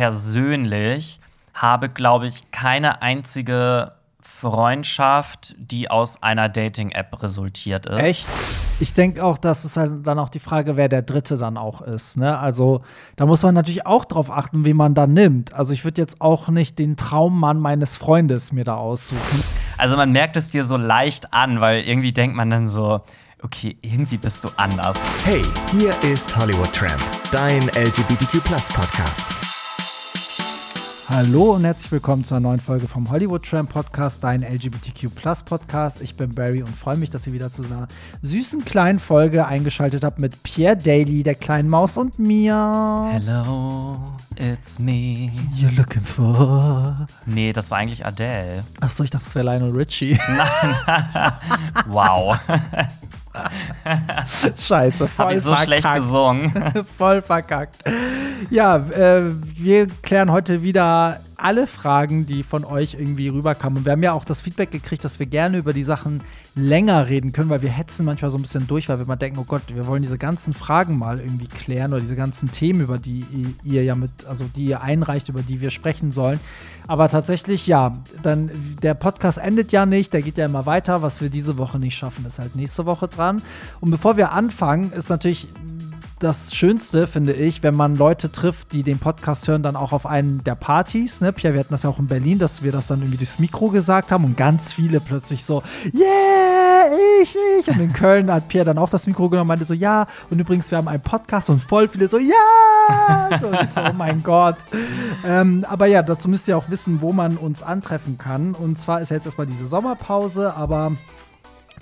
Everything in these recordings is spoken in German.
persönlich habe, glaube ich, keine einzige Freundschaft, die aus einer Dating-App resultiert ist. Echt? Ich denke auch, dass es halt dann auch die Frage, wer der Dritte dann auch ist. Ne? Also da muss man natürlich auch drauf achten, wie man da nimmt. Also ich würde jetzt auch nicht den Traummann meines Freundes mir da aussuchen. Also man merkt es dir so leicht an, weil irgendwie denkt man dann so, okay, irgendwie bist du anders. Hey, hier ist Hollywood Tramp, dein LGBTQ Podcast. Hallo und herzlich willkommen zu einer neuen Folge vom Hollywood Tram Podcast, dein LGBTQ Podcast. Ich bin Barry und freue mich, dass ihr wieder zu einer süßen kleinen Folge eingeschaltet habt mit Pierre Daly, der kleinen Maus und mir. Hello, it's me. You're looking for. Nee, das war eigentlich Adele. Achso, ich dachte, es wäre Lionel Richie. Nein. wow. Scheiße, voll Hab ich so verkackt. schlecht gesungen. voll verkackt. Ja, äh, wir klären heute wieder alle Fragen, die von euch irgendwie rüberkamen. Und wir haben ja auch das Feedback gekriegt, dass wir gerne über die Sachen länger reden können, weil wir hetzen manchmal so ein bisschen durch, weil wir mal denken, oh Gott, wir wollen diese ganzen Fragen mal irgendwie klären oder diese ganzen Themen, über die ihr ja mit, also die ihr einreicht, über die wir sprechen sollen. Aber tatsächlich, ja, dann der Podcast endet ja nicht, der geht ja immer weiter. Was wir diese Woche nicht schaffen, ist halt nächste Woche dran. Und bevor wir anfangen, ist natürlich das Schönste, finde ich, wenn man Leute trifft, die den Podcast hören, dann auch auf einen der Partys. Ne? Pierre, wir hatten das ja auch in Berlin, dass wir das dann irgendwie durchs Mikro gesagt haben und ganz viele plötzlich so, yeah, ich, ich. Und in Köln hat Pierre dann auch das Mikro genommen und meinte so, ja. Und übrigens, wir haben einen Podcast und voll viele so, ja. So, so, oh mein Gott. Ähm, aber ja, dazu müsst ihr auch wissen, wo man uns antreffen kann. Und zwar ist ja jetzt erstmal diese Sommerpause, aber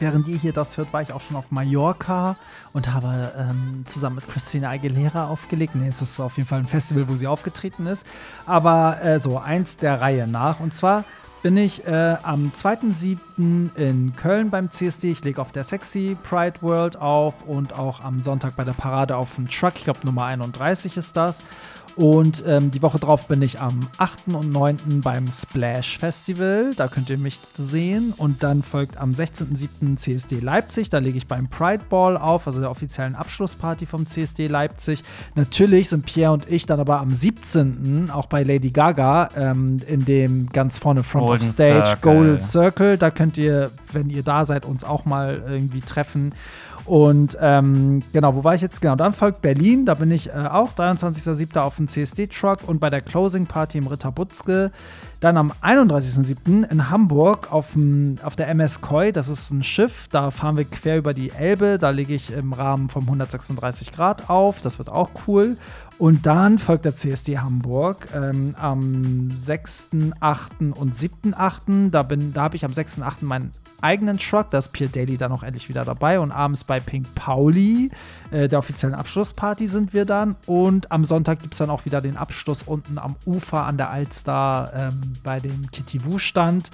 Während ihr hier das hört, war ich auch schon auf Mallorca und habe ähm, zusammen mit Christina Aguilera aufgelegt. Nee, es ist auf jeden Fall ein Festival, wo sie aufgetreten ist. Aber äh, so, eins der Reihe nach. Und zwar bin ich äh, am 2.7. in Köln beim CSD. Ich lege auf der Sexy Pride World auf und auch am Sonntag bei der Parade auf dem Truck. Ich glaube, Nummer 31 ist das. Und ähm, die Woche drauf bin ich am 8. und 9. beim Splash Festival. Da könnt ihr mich sehen. Und dann folgt am 16.07. CSD Leipzig. Da lege ich beim Pride Ball auf, also der offiziellen Abschlussparty vom CSD Leipzig. Natürlich sind Pierre und ich dann aber am 17. auch bei Lady Gaga ähm, in dem ganz vorne Front Golden of Stage Circle. Golden Circle. Da könnt ihr, wenn ihr da seid, uns auch mal irgendwie treffen. Und ähm, genau, wo war ich jetzt? Genau, dann folgt Berlin. Da bin ich äh, auch 23.07. auf dem CSD-Truck und bei der Closing Party im Ritter Butzke. Dann am 31.07. in Hamburg auf, dem, auf der MS Koi. Das ist ein Schiff. Da fahren wir quer über die Elbe. Da lege ich im Rahmen vom 136 Grad auf. Das wird auch cool. Und dann folgt der CSD Hamburg ähm, am 6.8. und 7.8. Da, da habe ich am 6.8. meinen eigenen Truck. Da ist Pierre Daly dann auch endlich wieder dabei. Und abends bei Pink Pauli, äh, der offiziellen Abschlussparty, sind wir dann. Und am Sonntag gibt es dann auch wieder den Abschluss unten am Ufer an der Alster ähm, bei dem Kitty Wu-Stand.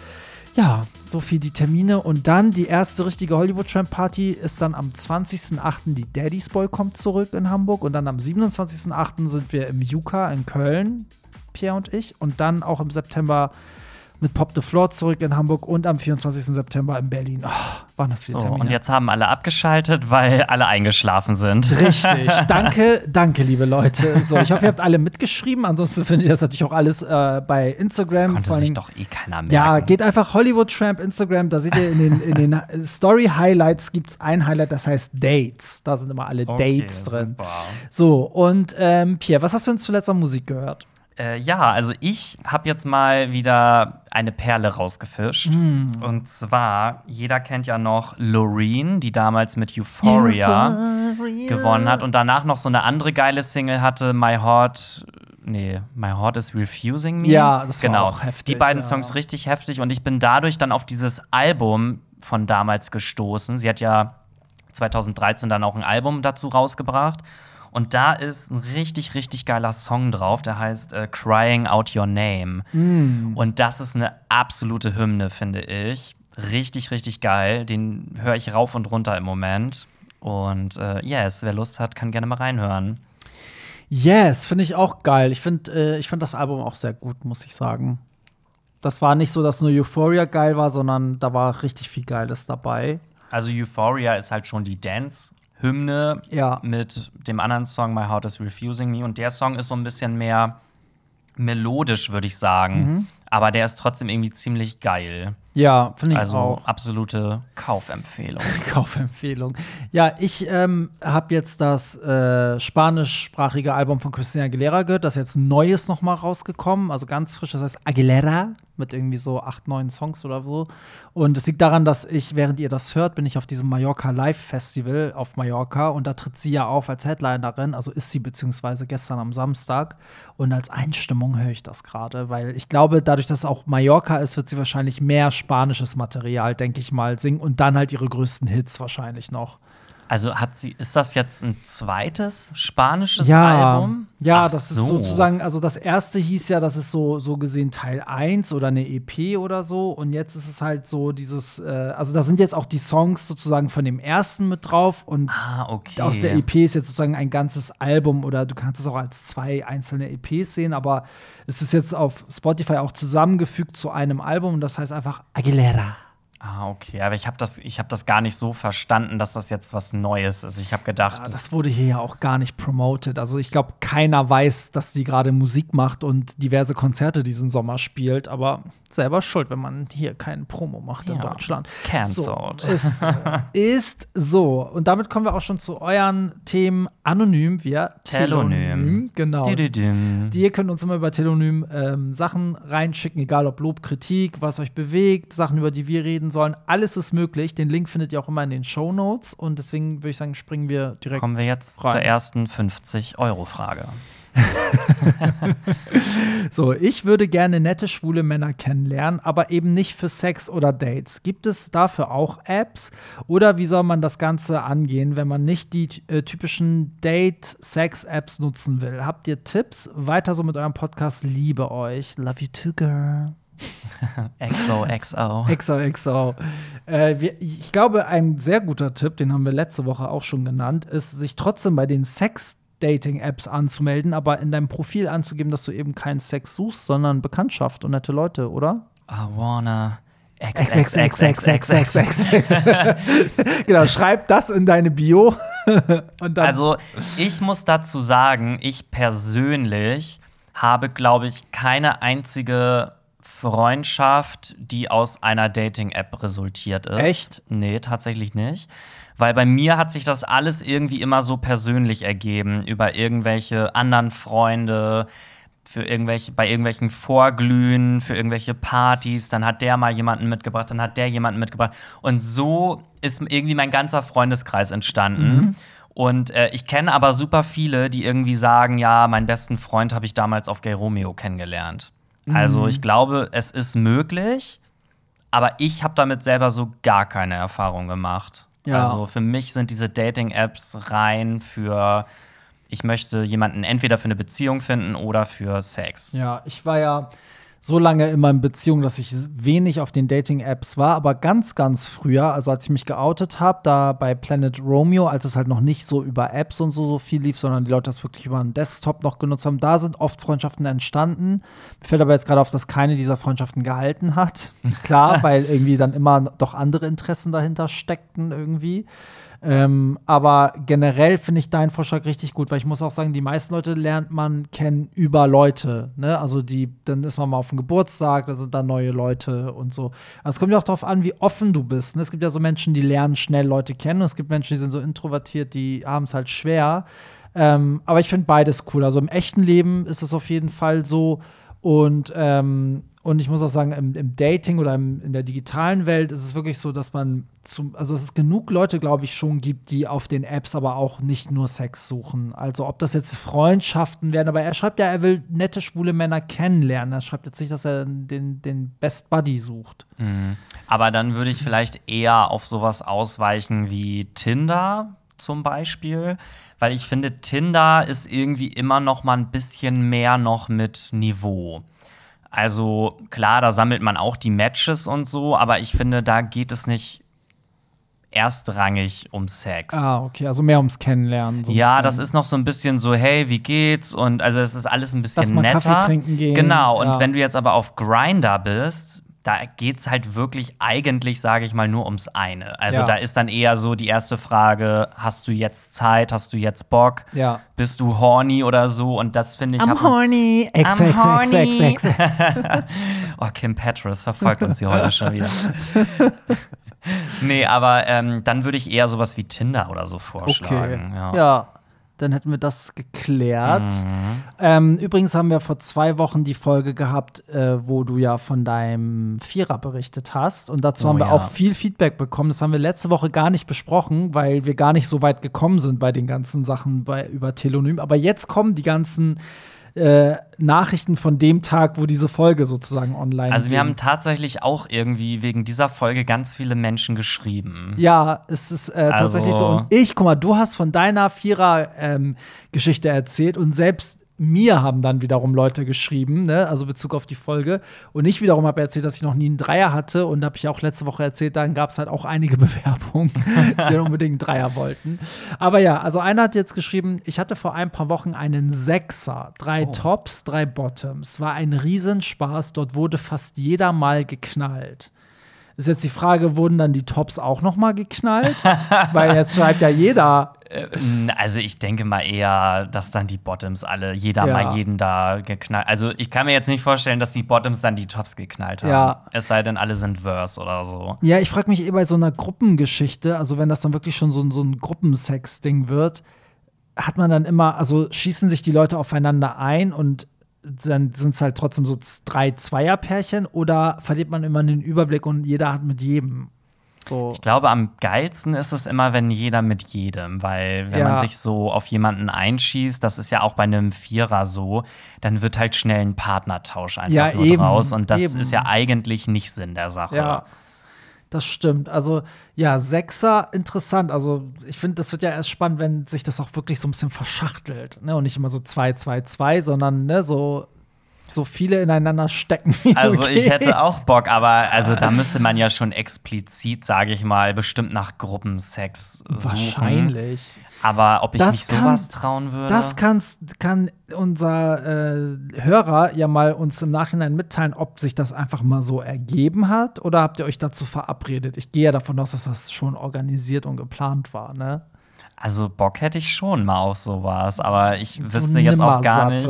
Ja, so viel die Termine. Und dann die erste richtige Hollywood Tramp Party ist dann am 20.08. Die Daddy's Boy kommt zurück in Hamburg. Und dann am 27.08. sind wir im Juka in Köln, Pierre und ich. Und dann auch im September mit Pop the Floor zurück in Hamburg und am 24. September in Berlin. Oh, waren das viele So, Termine. und jetzt haben alle abgeschaltet, weil alle eingeschlafen sind. Richtig. Danke, danke, liebe Leute. So, ich hoffe, ihr habt alle mitgeschrieben. Ansonsten findet ihr das natürlich auch alles äh, bei Instagram. Konnte Vor sich doch eh keiner merken. ja, geht einfach Hollywood Tramp Instagram. Da seht ihr in den, in den Story Highlights gibt es ein Highlight, das heißt Dates. Da sind immer alle Okay, Dates drin. super. So, und ähm, Pierre, was hast du denn zuletzt an Musik gehört? Äh, ja, also ich habe jetzt mal wieder eine Perle rausgefischt. Hm. Und zwar, jeder kennt ja noch Loreen, die damals mit Euphoria, gewonnen hat und danach noch so eine andere geile Single hatte, My Heart. Nee, My Heart is Refusing Me. Ja, das war genau. auch heftig, Die beiden ja. Songs richtig heftig und ich bin dadurch dann auf dieses Album von damals gestoßen. Sie hat ja 2013 dann auch ein Album dazu rausgebracht. Und da ist ein richtig, richtig geiler Song drauf, der heißt äh, Crying Out Your Name. Und das ist eine absolute Hymne, finde ich. Richtig, richtig geil. Den höre ich rauf und runter im Moment. Und äh, yes, wer Lust hat, kann gerne mal reinhören. Yes, finde ich auch geil. Ich finde äh, ich find das Album auch sehr gut, muss ich sagen. Das war nicht so, dass nur Euphoria geil war, sondern da war richtig viel Geiles dabei. Also Euphoria ist halt schon die Dance-Hymne Ja. mit dem anderen Song My Heart is Refusing Me. Und der Song ist so ein bisschen mehr melodisch, würde ich sagen. Aber der ist trotzdem irgendwie ziemlich geil. Ja, finde ich Also auch. absolute Kaufempfehlung. Kaufempfehlung. Ja, ich ähm, habe jetzt das äh, spanischsprachige Album von Christina Aguilera gehört. Das ist jetzt neues noch mal rausgekommen, also ganz frisch. Das heißt Aguilera mit irgendwie so acht, neun Songs oder so. Und es liegt daran, dass ich, während ihr das hört, bin ich auf diesem Mallorca Live Festival auf Mallorca und da tritt sie ja auf als Headlinerin. Also ist sie beziehungsweise gestern am Samstag. Und als Einstimmung höre ich das gerade, weil ich glaube, dadurch, dass es auch Mallorca ist, wird sie wahrscheinlich mehr spanisches Material, denke ich mal, singen und dann halt ihre größten Hits wahrscheinlich noch. Also hat sie, ist das jetzt ein zweites spanisches Ja, Album? ja, Ach das ist so. sozusagen, also das erste hieß ja, das ist so, so gesehen Teil 1 oder eine EP oder so. Und jetzt ist es halt so dieses, äh, also da sind jetzt auch die Songs sozusagen von dem ersten mit drauf und Ah, okay. aus der EP ist jetzt sozusagen ein ganzes Album oder du kannst es auch als zwei einzelne EPs sehen, aber es ist jetzt auf Spotify auch zusammengefügt zu einem Album und das heißt einfach Aguilera. Ah, okay. Aber ich habe das, ich hab das gar nicht so verstanden, dass das jetzt was Neues ist. Ich habe gedacht, Ja, das, wurde hier ja auch gar nicht promoted. Also ich glaube, keiner weiß, dass sie gerade Musik macht und diverse Konzerte diesen Sommer spielt, aber selber schuld, wenn man hier keinen Promo macht in Ja, Deutschland. cancelled. So, ist, so. ist so. Und damit kommen wir auch schon zu euren Themen anonym via Telonym. Genau. Dü-dü-düm. Die ihr könnt uns immer über Telonym ähm, Sachen reinschicken, egal ob Lob, Kritik, was euch bewegt, Sachen, über die wir reden sollen. Alles ist möglich. Den Link findet ihr auch immer in den Show Notes. Und deswegen würde ich sagen, springen wir direkt. Kommen wir jetzt rein. zur ersten 50-Euro-Frage. So, ich würde gerne nette schwule Männer kennenlernen, aber eben nicht für Sex oder Dates. Gibt es dafür auch Apps? Oder wie soll man das Ganze angehen, wenn man nicht die äh, typischen Date-Sex-Apps nutzen will? Habt ihr Tipps? Weiter so mit eurem Podcast. Liebe euch. Love you too, girl. XOXO. XOXO. Äh, wir, ich glaube, ein sehr guter Tipp, den haben wir letzte Woche auch schon genannt, ist, sich trotzdem bei den Sex-Dating-Apps anzumelden, aber in deinem Profil anzugeben, dass du eben keinen Sex suchst, sondern Bekanntschaft und nette Leute, oder? I wanna. XXXXXXX. genau, schreib das in deine Bio. und dann Also, ich muss dazu sagen, ich persönlich habe, glaube ich, keine einzige Freundschaft, die aus einer Dating-App resultiert ist. Echt? Nee, tatsächlich nicht. Weil bei mir hat sich das alles irgendwie immer so persönlich ergeben, über irgendwelche anderen Freunde, für irgendwelche, bei irgendwelchen Vorglühen, für irgendwelche Partys, dann hat der mal jemanden mitgebracht, dann hat der jemanden mitgebracht. Und so ist irgendwie mein ganzer Freundeskreis entstanden. Und äh, ich kenne aber super viele, die irgendwie sagen, ja, meinen besten Freund habe ich damals auf Gay Romeo kennengelernt. Also ich glaube, es ist möglich, aber ich habe damit selber so gar keine Erfahrung gemacht. Ja. Also für mich sind diese Dating-Apps rein für, ich möchte jemanden entweder für eine Beziehung finden oder für Sex. Ja, ich war ja so lange in meiner Beziehung, dass ich wenig auf den Dating-Apps war, aber ganz, ganz früher, also als ich mich geoutet habe, da bei Planet Romeo, als es halt noch nicht so über Apps und so, so viel lief, sondern die Leute das wirklich über einen Desktop noch genutzt haben, da sind oft Freundschaften entstanden. Mir fällt aber jetzt gerade auf, dass keine dieser Freundschaften gehalten hat. Klar, weil irgendwie dann immer doch andere Interessen dahinter steckten irgendwie. Ähm, aber generell finde ich deinen Vorschlag richtig gut, weil ich muss auch sagen, die meisten Leute lernt man kennen über Leute. Ne? Also die, dann ist man mal auf dem Geburtstag, da sind dann neue Leute und so. Also es kommt ja auch darauf an, wie offen du bist. Ne? Es gibt ja so Menschen, die lernen schnell Leute kennen und es gibt Menschen, die sind so introvertiert, die haben es halt schwer. Ähm, aber ich finde beides cool. Also im echten Leben ist es auf jeden Fall so. Und, ähm, und ich muss auch sagen, im, im Dating oder im, in der digitalen Welt ist es wirklich so, dass man zum, also es genug Leute, glaube ich, schon gibt, die auf den Apps aber auch nicht nur Sex suchen. Also ob das jetzt Freundschaften werden, aber er schreibt ja, er will nette schwule Männer kennenlernen. Er schreibt jetzt nicht, dass er den, den Best Buddy sucht. Mhm. Aber dann würde ich vielleicht eher auf sowas ausweichen wie Tinder zum Beispiel, weil ich finde, Tinder ist irgendwie immer noch mal ein bisschen mehr noch mit Niveau. Also klar, da sammelt man auch die Matches und so, aber ich finde, da geht es nicht erstrangig um Sex. Ah, okay, also mehr ums Kennenlernen. So ja, das ist noch so ein bisschen so, hey, wie geht's? Und also es ist alles ein bisschen Lass mal netter. Kaffee trinken gehen. Genau, und Ja. wenn du jetzt aber auf Grinder bist, da geht es halt wirklich eigentlich, sage ich mal, nur ums eine. Also Ja. da ist dann eher so die erste Frage: Hast du jetzt Zeit? Hast du jetzt Bock? Ja. Bist du horny oder so? Und das finde ich. hat- horny. X, I'm X, X, horny. X, X. Oh, Kim Petras verfolgt uns hier heute schon wieder. nee, aber ähm, dann würde ich eher sowas wie Tinder oder so Okay. vorschlagen. Ja. Ja. Dann hätten wir das geklärt. Mhm. Ähm, übrigens haben wir vor zwei Wochen die Folge gehabt, äh, wo du ja von deinem Vierer berichtet hast. Und dazu Oh haben wir ja. auch viel Feedback bekommen. Das haben wir letzte Woche gar nicht besprochen, weil wir gar nicht so weit gekommen sind bei den ganzen Sachen bei, über Telonym. Aber jetzt kommen die ganzen äh, Nachrichten von dem Tag, wo diese Folge sozusagen online Also wir ging. haben tatsächlich auch irgendwie wegen dieser Folge ganz viele Menschen geschrieben. Ja, es ist äh, tatsächlich so. Also- Und ich, guck mal, du hast von deiner Vierer-Geschichte erzählt und selbst mir haben dann wiederum Leute geschrieben, ne? also Bezug auf die Folge. Und ich wiederum habe erzählt, dass ich noch nie einen Dreier hatte. Und habe ich auch letzte Woche erzählt, dann gab es halt auch einige Bewerbungen, die dann unbedingt einen Dreier wollten. Aber ja, also einer hat jetzt geschrieben, ich hatte vor ein paar Wochen einen Sechser, drei Oh. Tops, drei Bottoms. War ein Riesenspaß, dort wurde fast jeder mal geknallt. Ist jetzt die Frage, wurden dann die Tops auch noch mal geknallt? Weil jetzt schreibt ja jeder. Äh, Also ich denke mal eher, dass dann die Bottoms alle, jeder Ja. mal jeden da geknallt. Also ich kann mir jetzt nicht vorstellen, dass die Bottoms dann die Tops geknallt haben. Ja. Es sei denn, alle sind Verse oder so. Ja, ich frage mich eh bei so einer Gruppengeschichte, also wenn das dann wirklich schon so, ein- so ein Gruppensex-Ding wird, hat man dann immer, also schießen sich die Leute aufeinander ein und dann sind es halt trotzdem so drei Zweierpärchen oder verliert man immer den Überblick und jeder hat mit jedem. So. Ich glaube, am geilsten ist es immer, wenn jeder mit jedem, weil wenn Ja. man sich so auf jemanden einschießt, das ist ja auch bei einem Vierer so, dann wird halt schnell ein Partnertausch einfach Ja, nur eben, draus und das eben. ist ja eigentlich nicht Sinn der Sache. Ja, das stimmt. Also, ja, Sechser, interessant. Also, ich finde, das wird ja erst spannend, wenn sich das auch wirklich so ein bisschen verschachtelt. Ne? Und nicht immer so 2, 2, 2, sondern ne, so, so viele ineinander stecken. Wie Also nur ich geht. hätte auch Bock, aber also da müsste man ja schon explizit, sage ich mal, bestimmt nach Gruppensex suchen. Wahrscheinlich. Aber ob ich Das mich kann- sowas trauen würde? Das kannst, kann unser äh, Hörer ja mal uns im Nachhinein mitteilen, ob sich das einfach mal so ergeben hat oder habt ihr euch dazu verabredet? Ich gehe ja davon aus, dass das schon organisiert und geplant war, ne? Also Bock hätte ich schon mal auf sowas, aber ich wüsste jetzt auch gar nicht.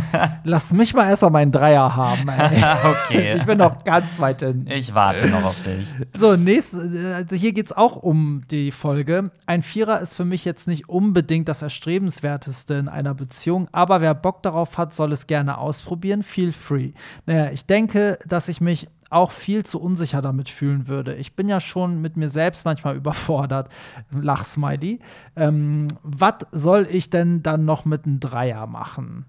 Lass mich mal erst mal meinen Dreier haben, okay. Ich bin noch ganz weit hin. Ich warte noch auf dich. So, nächst, äh, also hier geht es auch um die Folge. Ein Vierer ist für mich jetzt nicht unbedingt das Erstrebenswerteste in einer Beziehung, aber wer Bock darauf hat, soll es gerne ausprobieren. Feel free. Naja, ich denke, dass ich mich auch viel zu unsicher damit fühlen würde. Ich bin ja schon mit mir selbst manchmal überfordert. Lachsmiley. Ähm, Was soll ich denn dann noch mit einem Dreier machen?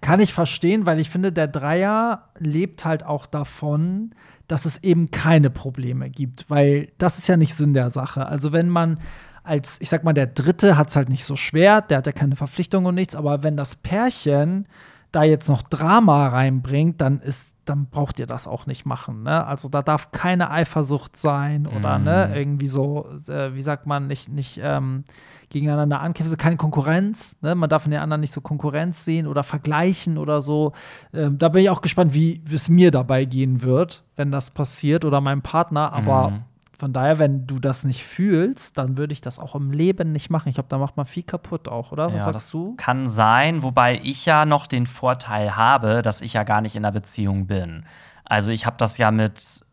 Kann ich verstehen, weil ich finde, der Dreier lebt halt auch davon, dass es eben keine Probleme gibt, weil das ist ja nicht Sinn der Sache. Also wenn man als, ich sag mal, der Dritte hat es halt nicht so schwer, der hat ja keine Verpflichtung und nichts, aber wenn das Pärchen da jetzt noch Drama reinbringt, dann ist dann braucht ihr das auch nicht machen. Ne? Also da darf keine Eifersucht sein oder Mhm. ne, irgendwie so, äh, wie sagt man, nicht, nicht ähm, gegeneinander ankämpfen, keine Konkurrenz. Ne? Man darf in den anderen nicht so Konkurrenz sehen oder vergleichen oder so. Ähm, da bin ich auch gespannt, wie es mir dabei gehen wird, wenn das passiert oder meinem Partner. Aber Mhm. Von daher, wenn du das nicht fühlst, dann würde ich das auch im Leben nicht machen. Ich glaube, da macht man viel kaputt auch, oder? Was Ja, sagst das du? Kann sein, wobei ich ja noch den Vorteil habe, dass ich ja gar nicht in einer Beziehung bin. Also ich habe das ja mit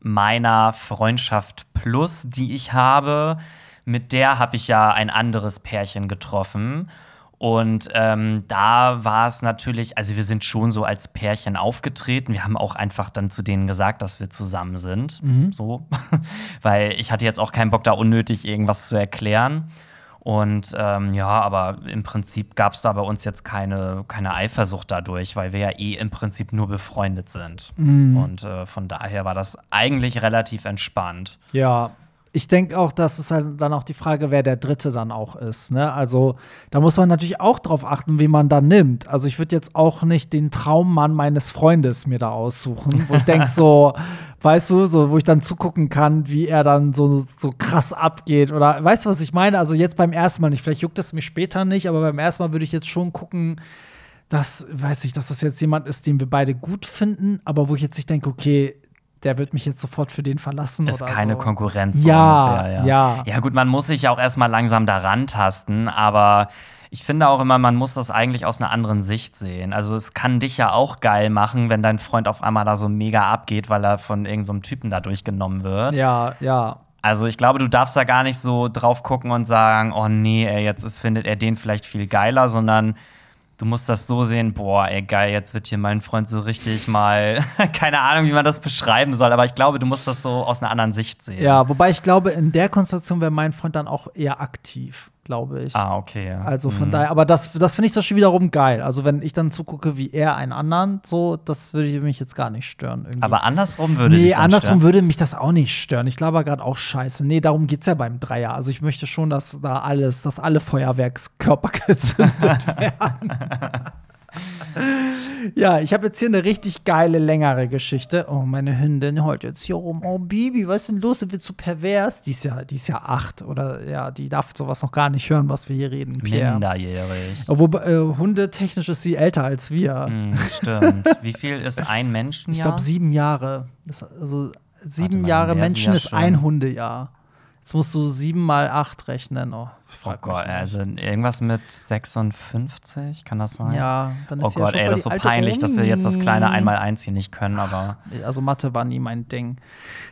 meiner Freundschaft Plus, die ich habe, mit der habe ich ja ein anderes Pärchen getroffen. Und ähm, da war es natürlich, also wir sind schon so als Pärchen aufgetreten. Wir haben auch einfach dann zu denen gesagt, dass wir zusammen sind. So. Weil ich hatte jetzt auch keinen Bock, da unnötig irgendwas zu erklären. Und ähm, ja, aber im Prinzip gab es da bei uns jetzt keine, keine Eifersucht dadurch, weil wir ja eh im Prinzip nur befreundet sind. Und äh, von daher war das eigentlich relativ entspannt. Ja, ich denke auch, dass es halt dann auch die Frage, wer der Dritte dann auch ist. Ne? Also da muss man natürlich auch drauf achten, wie man da nimmt. Also ich würde jetzt auch nicht den Traummann meines Freundes mir da aussuchen, wo ich denke so, weißt du, so wo ich dann zugucken kann, wie er dann so, so krass abgeht oder weißt du, was ich meine? Also jetzt beim ersten Mal nicht, vielleicht juckt es mich später nicht, aber beim ersten Mal würde ich jetzt schon gucken, dass, weiß ich, dass das jetzt jemand ist, den wir beide gut finden, aber wo ich jetzt nicht denke, okay, der wird mich jetzt sofort für den verlassen. Ist keine so. Konkurrenz. Ja, ungefähr, ja. Ja, gut, man muss sich ja auch erstmal langsam daran tasten, aber ich finde auch immer, man muss das eigentlich aus einer anderen Sicht sehen. Also, es kann dich ja auch geil machen, wenn dein Freund auf einmal da so mega abgeht, weil er von irgendeinem so Typen da durchgenommen wird. Ja, ja. Also, ich glaube, du darfst da gar nicht so drauf gucken und sagen, oh nee, ey, jetzt ist, findet er den vielleicht viel geiler, sondern du musst das so sehen, boah, ey, geil, jetzt wird hier mein Freund so richtig mal, keine Ahnung, wie man das beschreiben soll, aber ich glaube, du musst das so aus einer anderen Sicht sehen. Ja, wobei ich glaube, in der Konstellation wäre mein Freund dann auch eher aktiv, glaube ich. Ah, okay. ja. Also von Mhm. daher, aber das, das finde ich doch schon wiederum geil. Also wenn ich dann zugucke, wie er einen anderen, so, das würde mich jetzt gar nicht stören. Irgendwie. Aber andersrum würde nee, andersrum stören. würde mich das auch nicht stören. Ich glaube gerade auch scheiße. Nee, darum geht es ja beim Dreier. Also ich möchte schon, dass da alles, dass alle Feuerwerkskörper gezündet werden. Ja, ich habe jetzt hier eine richtig geile, längere Geschichte. Oh, meine Hündin heult jetzt hier rum. Oh, Bibi, was ist denn los? Wird zu pervers? Die ist ja, die ist ja acht oder ja, die darf sowas noch gar nicht hören, was wir hier reden. Pierre. Minderjährig. Obwohl, äh, hundetechnisch ist sie älter als wir. Hm, stimmt. Wie viel ist ein Menschen? Ich glaube, sieben Jahre. Also sieben mal, Jahre sie Menschen ja ist ein Hundejahr. Jetzt musst du sieben mal acht rechnen. Oh, Oh Gott, also irgendwas mit 56, kann das sein? Ja, dann ist Oh ja Gott, schon ey, das ist so peinlich, dass wir jetzt das kleine Omi. Einmal-Eins hier nicht können, aber Also Mathe war nie mein Ding.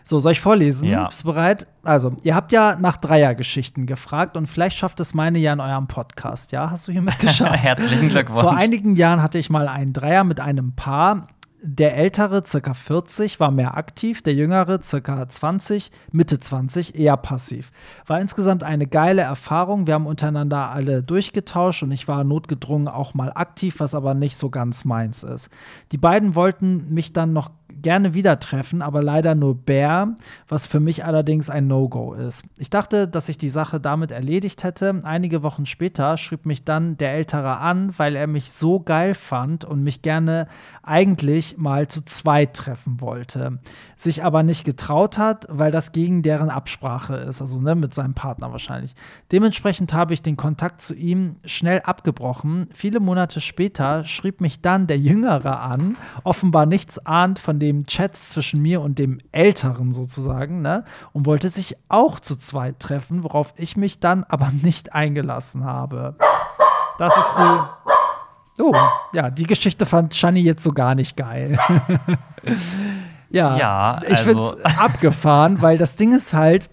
So, soll ich vorlesen? Ja. Bist du bereit? Also, ihr habt ja nach Dreiergeschichten gefragt und vielleicht schafft es meine ja in eurem Podcast. Ja, hast du hier mitgeschafft? herzlichen Glückwunsch. Vor einigen Jahren hatte ich mal einen Dreier mit einem Paar. Der ältere, circa 40, war mehr aktiv, der jüngere, circa 20, Mitte 20, eher passiv. War insgesamt eine geile Erfahrung. Wir haben untereinander alle durchgetauscht und ich war notgedrungen auch mal aktiv, was aber nicht so ganz meins ist. Die beiden wollten mich dann noch gerne wieder treffen, aber leider nur Bär, was für mich allerdings ein No-Go ist. Ich dachte, dass ich die Sache damit erledigt hätte. Einige Wochen später schrieb mich dann der Ältere an, weil er mich so geil fand und mich gerne eigentlich mal zu zweit treffen wollte. Sich aber nicht getraut hat, weil das gegen deren Absprache ist, also ne, mit seinem Partner wahrscheinlich. Dementsprechend habe ich den Kontakt zu ihm schnell abgebrochen. Viele Monate später schrieb mich dann der Jüngere an, offenbar nichts ahnt von dem Chats zwischen mir und dem Älteren sozusagen, ne? Und wollte sich auch zu zweit treffen, worauf ich mich dann aber nicht eingelassen habe. Das ist die. Oh, ja, die Geschichte fand Shani jetzt so gar nicht geil. ja, Ja, ich also- finde es abgefahren, weil das Ding ist halt,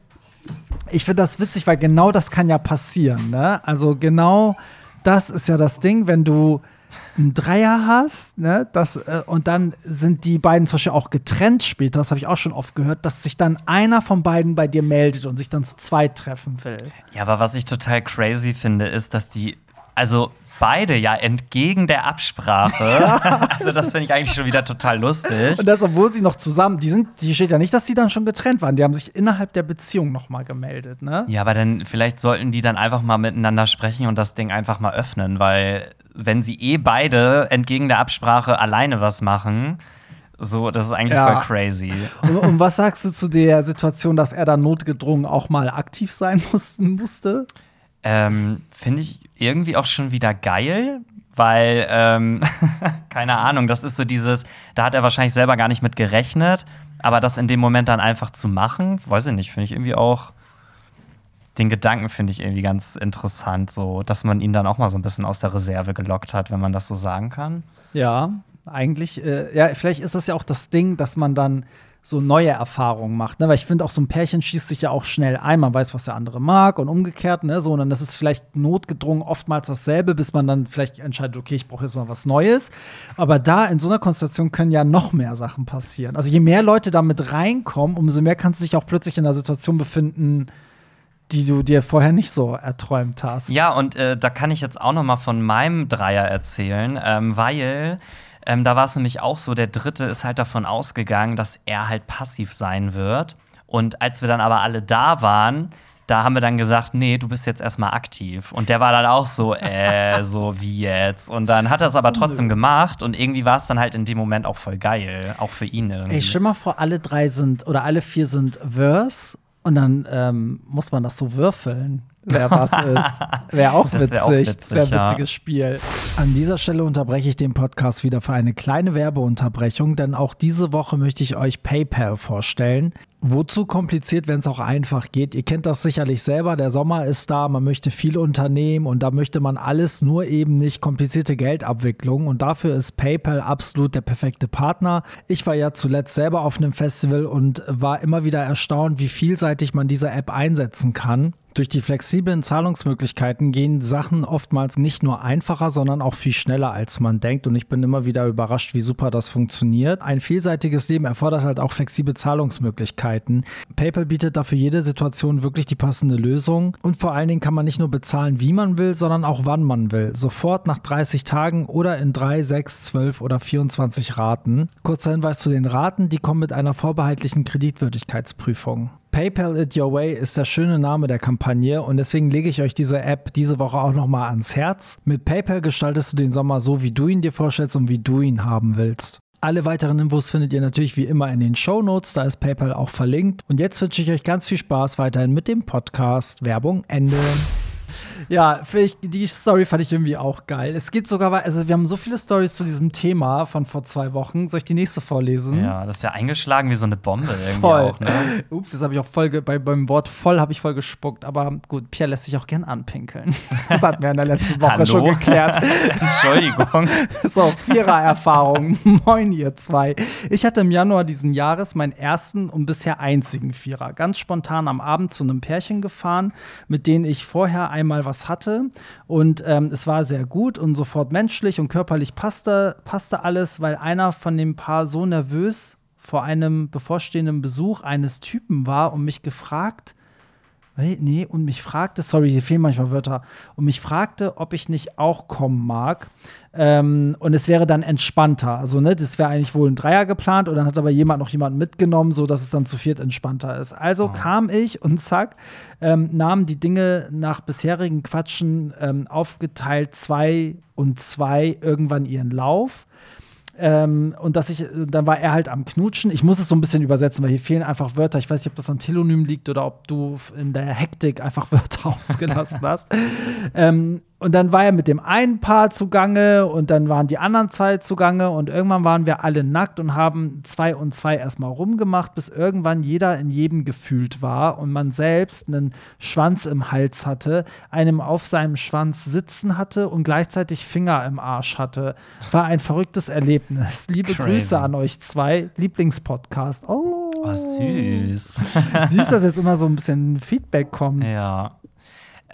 ich finde das witzig, weil genau das kann ja passieren. Ne? Also genau das ist ja das Ding, wenn du einen Dreier hast, ne, das, äh, und dann sind die beiden zum Beispiel auch getrennt später, das habe ich auch schon oft gehört, dass sich dann einer von beiden bei dir meldet und sich dann zu zweit treffen will. Ja, aber was ich total crazy finde, ist, dass die, also beide ja entgegen der Absprache, also das finde ich eigentlich schon wieder total lustig. Und das, obwohl sie noch zusammen, die sind, die steht ja nicht, dass sie dann schon getrennt waren, die haben sich innerhalb der Beziehung nochmal gemeldet, ne? Ja, aber dann vielleicht sollten die dann einfach mal miteinander sprechen und das Ding einfach mal öffnen, weil wenn sie eh beide entgegen der Absprache alleine was machen, so, das ist eigentlich Ja. voll crazy. Und, und was sagst du zu der Situation, dass er dann notgedrungen auch mal aktiv sein mussten, musste? Ähm, Finde ich irgendwie auch schon wieder geil, weil, ähm, keine Ahnung, das ist so dieses, da hat er wahrscheinlich selber gar nicht mit gerechnet, aber das in dem Moment dann einfach zu machen, weiß ich nicht, finde ich irgendwie auch, den Gedanken finde ich irgendwie ganz interessant, so, dass man ihn dann auch mal so ein bisschen aus der Reserve gelockt hat, wenn man das so sagen kann. Ja, eigentlich, äh, ja, vielleicht ist das ja auch das Ding, dass man dann so neue Erfahrungen macht, ne? Weil ich finde auch so ein Pärchen schießt sich ja auch schnell ein, man weiß, was der andere mag und umgekehrt, ne? So, und dann ist es vielleicht notgedrungen oftmals dasselbe, bis man dann vielleicht entscheidet, okay, ich brauche jetzt mal was Neues. Aber da in so einer Konstellation können ja noch mehr Sachen passieren. Also je mehr Leute da mit reinkommen, umso mehr kannst du dich auch plötzlich in einer Situation befinden, die du dir vorher nicht so erträumt hast. Ja, und äh, da kann ich jetzt auch noch mal von meinem Dreier erzählen, ähm, weil ähm, da war es nämlich auch so, der Dritte ist halt davon ausgegangen, dass er halt passiv sein wird. Und als wir dann aber alle da waren, da haben wir dann gesagt, nee, du bist jetzt erstmal aktiv. Und der war dann auch so, äh, so wie jetzt. Und dann hat er es aber trotzdem gemacht und irgendwie war es dann halt in dem Moment auch voll geil, auch für ihn irgendwie. Ey, stell mal vor, alle drei sind oder alle vier sind Verse und dann ähm, muss man das so würfeln. Wer was ist. Wäre auch Das witzig. wär auch witzig, das wäre ein ja. witziges Spiel. An dieser Stelle unterbreche ich den Podcast wieder für eine kleine Werbeunterbrechung, denn auch diese Woche möchte ich euch PayPal vorstellen. Wozu kompliziert, wenn es auch einfach geht? Ihr kennt das sicherlich selber. Der Sommer ist da, man möchte viel unternehmen und da möchte man alles, nur eben nicht komplizierte Geldabwicklung. Und dafür ist PayPal absolut der perfekte Partner. Ich war ja zuletzt selber auf einem Festival und war immer wieder erstaunt, wie vielseitig man diese App einsetzen kann. Durch die flexiblen Zahlungsmöglichkeiten gehen Sachen oftmals nicht nur einfacher, sondern auch viel schneller, als man denkt. Und ich bin immer wieder überrascht, wie super das funktioniert. Ein vielseitiges Leben erfordert halt auch flexible Zahlungsmöglichkeiten. PayPal bietet dafür jede Situation wirklich die passende Lösung. Und vor allen Dingen kann man nicht nur bezahlen, wie man will, sondern auch wann man will. Sofort nach 30 Tagen oder in 3, 6, 12 oder 24 Raten. Kurzer Hinweis zu den Raten, die kommen mit einer vorbehaltlichen Kreditwürdigkeitsprüfung. PayPal It Your Way ist der schöne Name der Kampagne und deswegen lege ich euch diese App diese Woche auch nochmal ans Herz. Mit PayPal gestaltest du den Sommer so, wie du ihn dir vorstellst und wie du ihn haben willst. Alle weiteren Infos findet ihr natürlich wie immer in den Show Notes, da ist PayPal auch verlinkt. Und jetzt wünsche ich euch ganz viel Spaß weiterhin mit dem Podcast. Werbung Ende. Ja, ich, die Story fand ich irgendwie auch geil. Es geht sogar, also wir haben so viele Stories zu diesem Thema von vor zwei Wochen. Soll ich die nächste vorlesen? Ja, das ist ja eingeschlagen wie so eine Bombe irgendwie Voll. auch, ne? Ups, das habe ich auch voll bei, beim Wort voll habe ich voll gespuckt. Aber gut, Pierre lässt sich auch gern anpinkeln. Das hatten wir in der letzten Woche Hallo? schon geklärt. Entschuldigung. So, Vierer-Erfahrung. Moin, ihr zwei. Ich hatte im Januar diesen Jahres meinen ersten und bisher einzigen Vierer. Ganz spontan am Abend zu einem Pärchen gefahren, mit denen ich vorher einmal was hatte. Und ähm, es war sehr gut und sofort menschlich und körperlich passte, passte alles, weil einer von dem Paar so nervös vor einem bevorstehenden Besuch eines Typen war und mich gefragt, nee, und mich fragte, sorry, hier fehlen manchmal Wörter, und mich fragte, ob ich nicht auch kommen mag. Ähm, und es wäre dann entspannter. Also, ne, das wäre eigentlich wohl ein Dreier geplant und dann hat aber jemand noch jemanden mitgenommen, so dass es dann zu viert entspannter ist. Also kam ich und zack, ähm, nahmen die Dinge nach bisherigen Quatschen ähm, aufgeteilt zwei und zwei irgendwann ihren Lauf. Ähm, und dass ich, dann war er halt am Knutschen. Ich muss es so ein bisschen übersetzen, weil hier fehlen einfach Wörter. Ich weiß nicht, ob das an Telonym liegt oder ob du in der Hektik einfach Wörter ausgelassen hast. ähm, und dann war er mit dem einen Paar zugange und dann waren die anderen zwei zugange und irgendwann waren wir alle nackt und haben zwei und zwei erstmal rumgemacht, bis irgendwann jeder in jedem gefühlt war und man selbst einen Schwanz im Hals hatte, einem auf seinem Schwanz sitzen hatte und gleichzeitig Finger im Arsch hatte. War ein verrücktes Erlebnis. Liebe Crazy. Grüße an euch zwei. Lieblingspodcast. Oh, Oh, süß. Süß, dass jetzt immer so ein bisschen Feedback kommt. ja.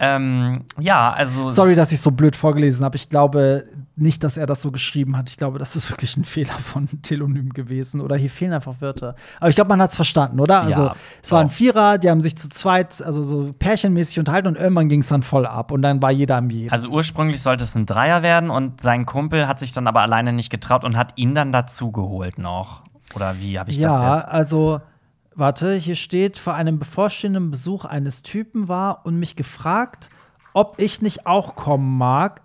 Ähm, ja, also. Sorry, dass ich so blöd vorgelesen habe. Ich glaube nicht, dass er das so geschrieben hat. Ich glaube, das ist wirklich ein Fehler von Telonym gewesen. Oder hier fehlen einfach Wörter. Aber ich glaube, man hat es verstanden, oder? Also, Ja, es waren doch. Vierer, die haben sich zu zweit, also so pärchenmäßig unterhalten und irgendwann ging es dann voll ab. Und dann war jeder am jeden. Also ursprünglich sollte es ein Dreier werden und sein Kumpel hat sich dann aber alleine nicht getraut und hat ihn dann dazu geholt noch. Oder wie habe ich ja, das jetzt? also, warte, hier steht, vor einem bevorstehenden Besuch eines Typen war und mich gefragt, ob ich nicht auch kommen mag.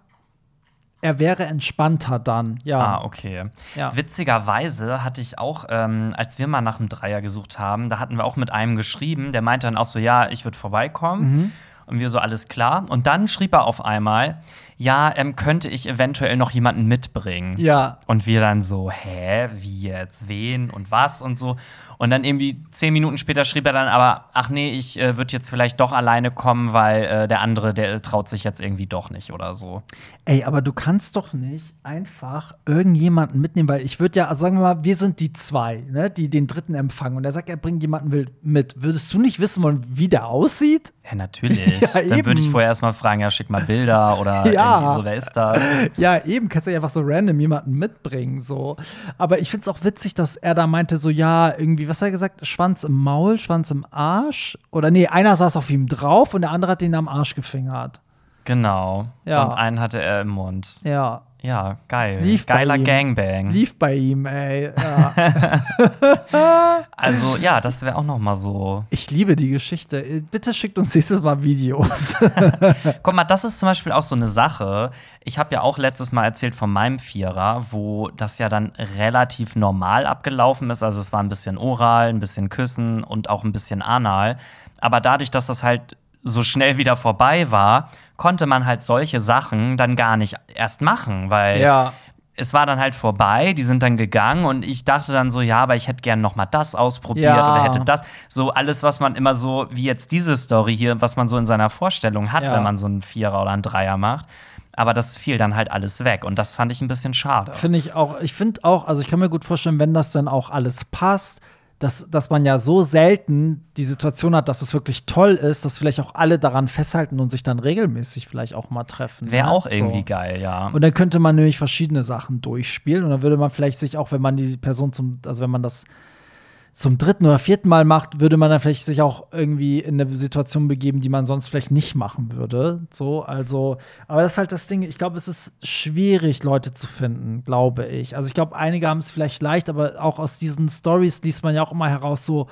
Er wäre entspannter dann. Ja. Ah, okay. Ja. Witzigerweise hatte ich auch, ähm, als wir mal nach einem Dreier gesucht haben, da hatten wir auch mit einem geschrieben, der meinte dann auch so, ja, ich würde vorbeikommen. Mhm. Und wir so, alles klar. Und dann schrieb er auf einmal, ja, ähm, könnte ich eventuell noch jemanden mitbringen. Ja. Und wir dann so, hä, wie jetzt, wen und was und so. Und dann irgendwie zehn Minuten später schrieb er dann aber, ach nee, ich äh, würde jetzt vielleicht doch alleine kommen, weil äh, der andere, der traut sich jetzt irgendwie doch nicht oder so. Ey, aber du kannst doch nicht einfach irgendjemanden mitnehmen, weil ich würde ja, also sagen wir mal, wir sind die zwei, ne, die den dritten empfangen und er sagt, er bringt jemanden mit. Würdest du nicht wissen wollen, wie der aussieht? Ja, natürlich. Ja, dann würde ich vorher erstmal fragen, ja, schick mal Bilder oder Ja. irgendwie so, wer ist das? Ja, eben, kannst du ja einfach so random jemanden mitbringen, so. Aber ich finde es auch witzig, dass er da meinte, so, ja, irgendwie, was hat er gesagt? Schwanz im Maul, Schwanz im Arsch? Oder nee, einer saß auf ihm drauf und der andere hat ihn am Arsch gefingert. Genau. Ja. Und einen hatte er im Mund. Ja. Ja, geil. Lief Geiler. Gangbang. Lief bei ihm, ey. Ja. Also, ja, das wäre auch noch mal so. ich liebe die Geschichte. Bitte schickt uns nächstes Mal Videos. Guck mal, das ist zum Beispiel auch so eine Sache. Ich habe ja auch letztes Mal erzählt von meinem Vierer, wo das ja dann relativ normal abgelaufen ist. Also es war ein bisschen oral, ein bisschen küssen und auch ein bisschen anal. Aber dadurch, dass das halt so schnell wieder vorbei war, konnte man halt solche Sachen dann gar nicht erst machen, weil Ja. es war dann halt vorbei, die sind dann gegangen und ich dachte dann so, ja, aber ich hätte gern noch mal das ausprobiert Ja. oder hätte das. So alles, was man immer so, wie jetzt diese Story hier, was man so in seiner Vorstellung hat, Ja. wenn man so einen Vierer oder einen Dreier macht. Aber das fiel dann halt alles weg und das fand ich ein bisschen schade. Finde ich auch, ich finde auch, also ich kann mir gut vorstellen, wenn das dann auch alles passt, dass, dass man ja so selten die Situation hat, dass es wirklich toll ist, dass vielleicht auch alle daran festhalten und sich dann regelmäßig vielleicht auch mal treffen. Wäre ne? auch So. irgendwie geil, ja. Und dann könnte man nämlich verschiedene Sachen durchspielen und dann würde man vielleicht sich auch, wenn man die Person zum, also wenn man das zum dritten oder vierten Mal macht, würde man dann vielleicht sich auch irgendwie in eine Situation begeben, die man sonst vielleicht nicht machen würde. So, also, aber das ist halt das Ding, ich glaube, es ist schwierig, Leute zu finden, glaube ich. Also ich glaube, einige haben es vielleicht leicht, aber auch aus diesen Stories liest man ja auch immer heraus so,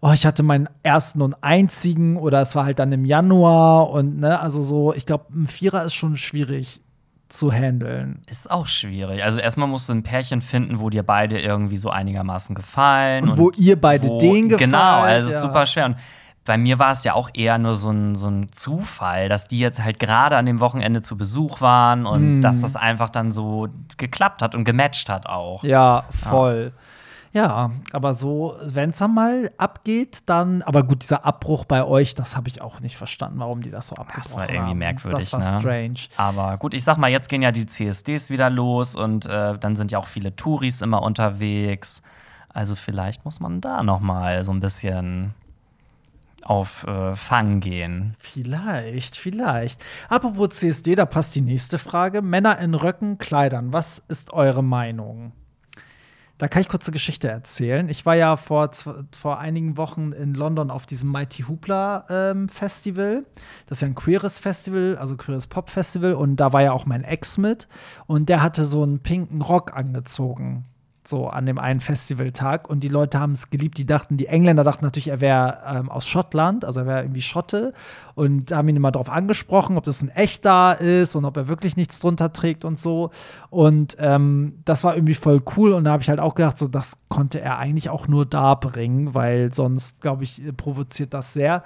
oh, ich hatte meinen ersten und einzigen oder es war halt dann im Januar und ne, also so, ich glaube, ein Vierer ist schon schwierig zu handeln. Ist auch schwierig. Also erstmal musst du ein Pärchen finden, wo dir beide irgendwie so einigermaßen gefallen. Und wo ihr beide denen gefallt, Genau, also es ja. ist super schwer. Und bei mir war es ja auch eher nur so ein, so ein Zufall, dass die jetzt halt gerade an dem Wochenende zu Besuch waren und Mhm. dass das einfach dann so geklappt hat und gematcht hat auch. Ja, voll. Ja, aber so, wenn es dann mal abgeht, dann, aber gut, dieser Abbruch bei euch, das habe ich auch nicht verstanden, warum die das so abgebrochen Das war irgendwie haben. merkwürdig, Das war ne? strange. Aber gut, ich sag mal, jetzt gehen ja die CSDs wieder los und äh, dann sind ja auch viele Touris immer unterwegs. Also vielleicht muss man da noch mal so ein bisschen auf äh, Fang gehen. Vielleicht, vielleicht. Apropos CSD, da passt die nächste Frage. Männer in Röcken, Kleidern, was ist eure Meinung? Da kann ich kurz eine Geschichte erzählen. Ich war ja vor, vor einigen Wochen in London auf diesem Mighty Hoopla ähm, Festival. Das ist ja ein queeres Festival, also queeres Pop Festival. Und da war ja auch mein Ex mit. Und der hatte so einen pinken Rock angezogen. So an dem einen Festivaltag. Und die Leute haben es geliebt. Die dachten, die Engländer dachten natürlich, er wäre ähm, aus Schottland, also er wäre irgendwie Schotte. Und haben ihn immer darauf angesprochen, ob das ein echter ist und ob er wirklich nichts drunter trägt und so. Und ähm, das war irgendwie voll cool. Und da habe ich halt auch gedacht, so, das konnte er eigentlich auch nur da bringen, weil sonst, glaube ich, provoziert das sehr.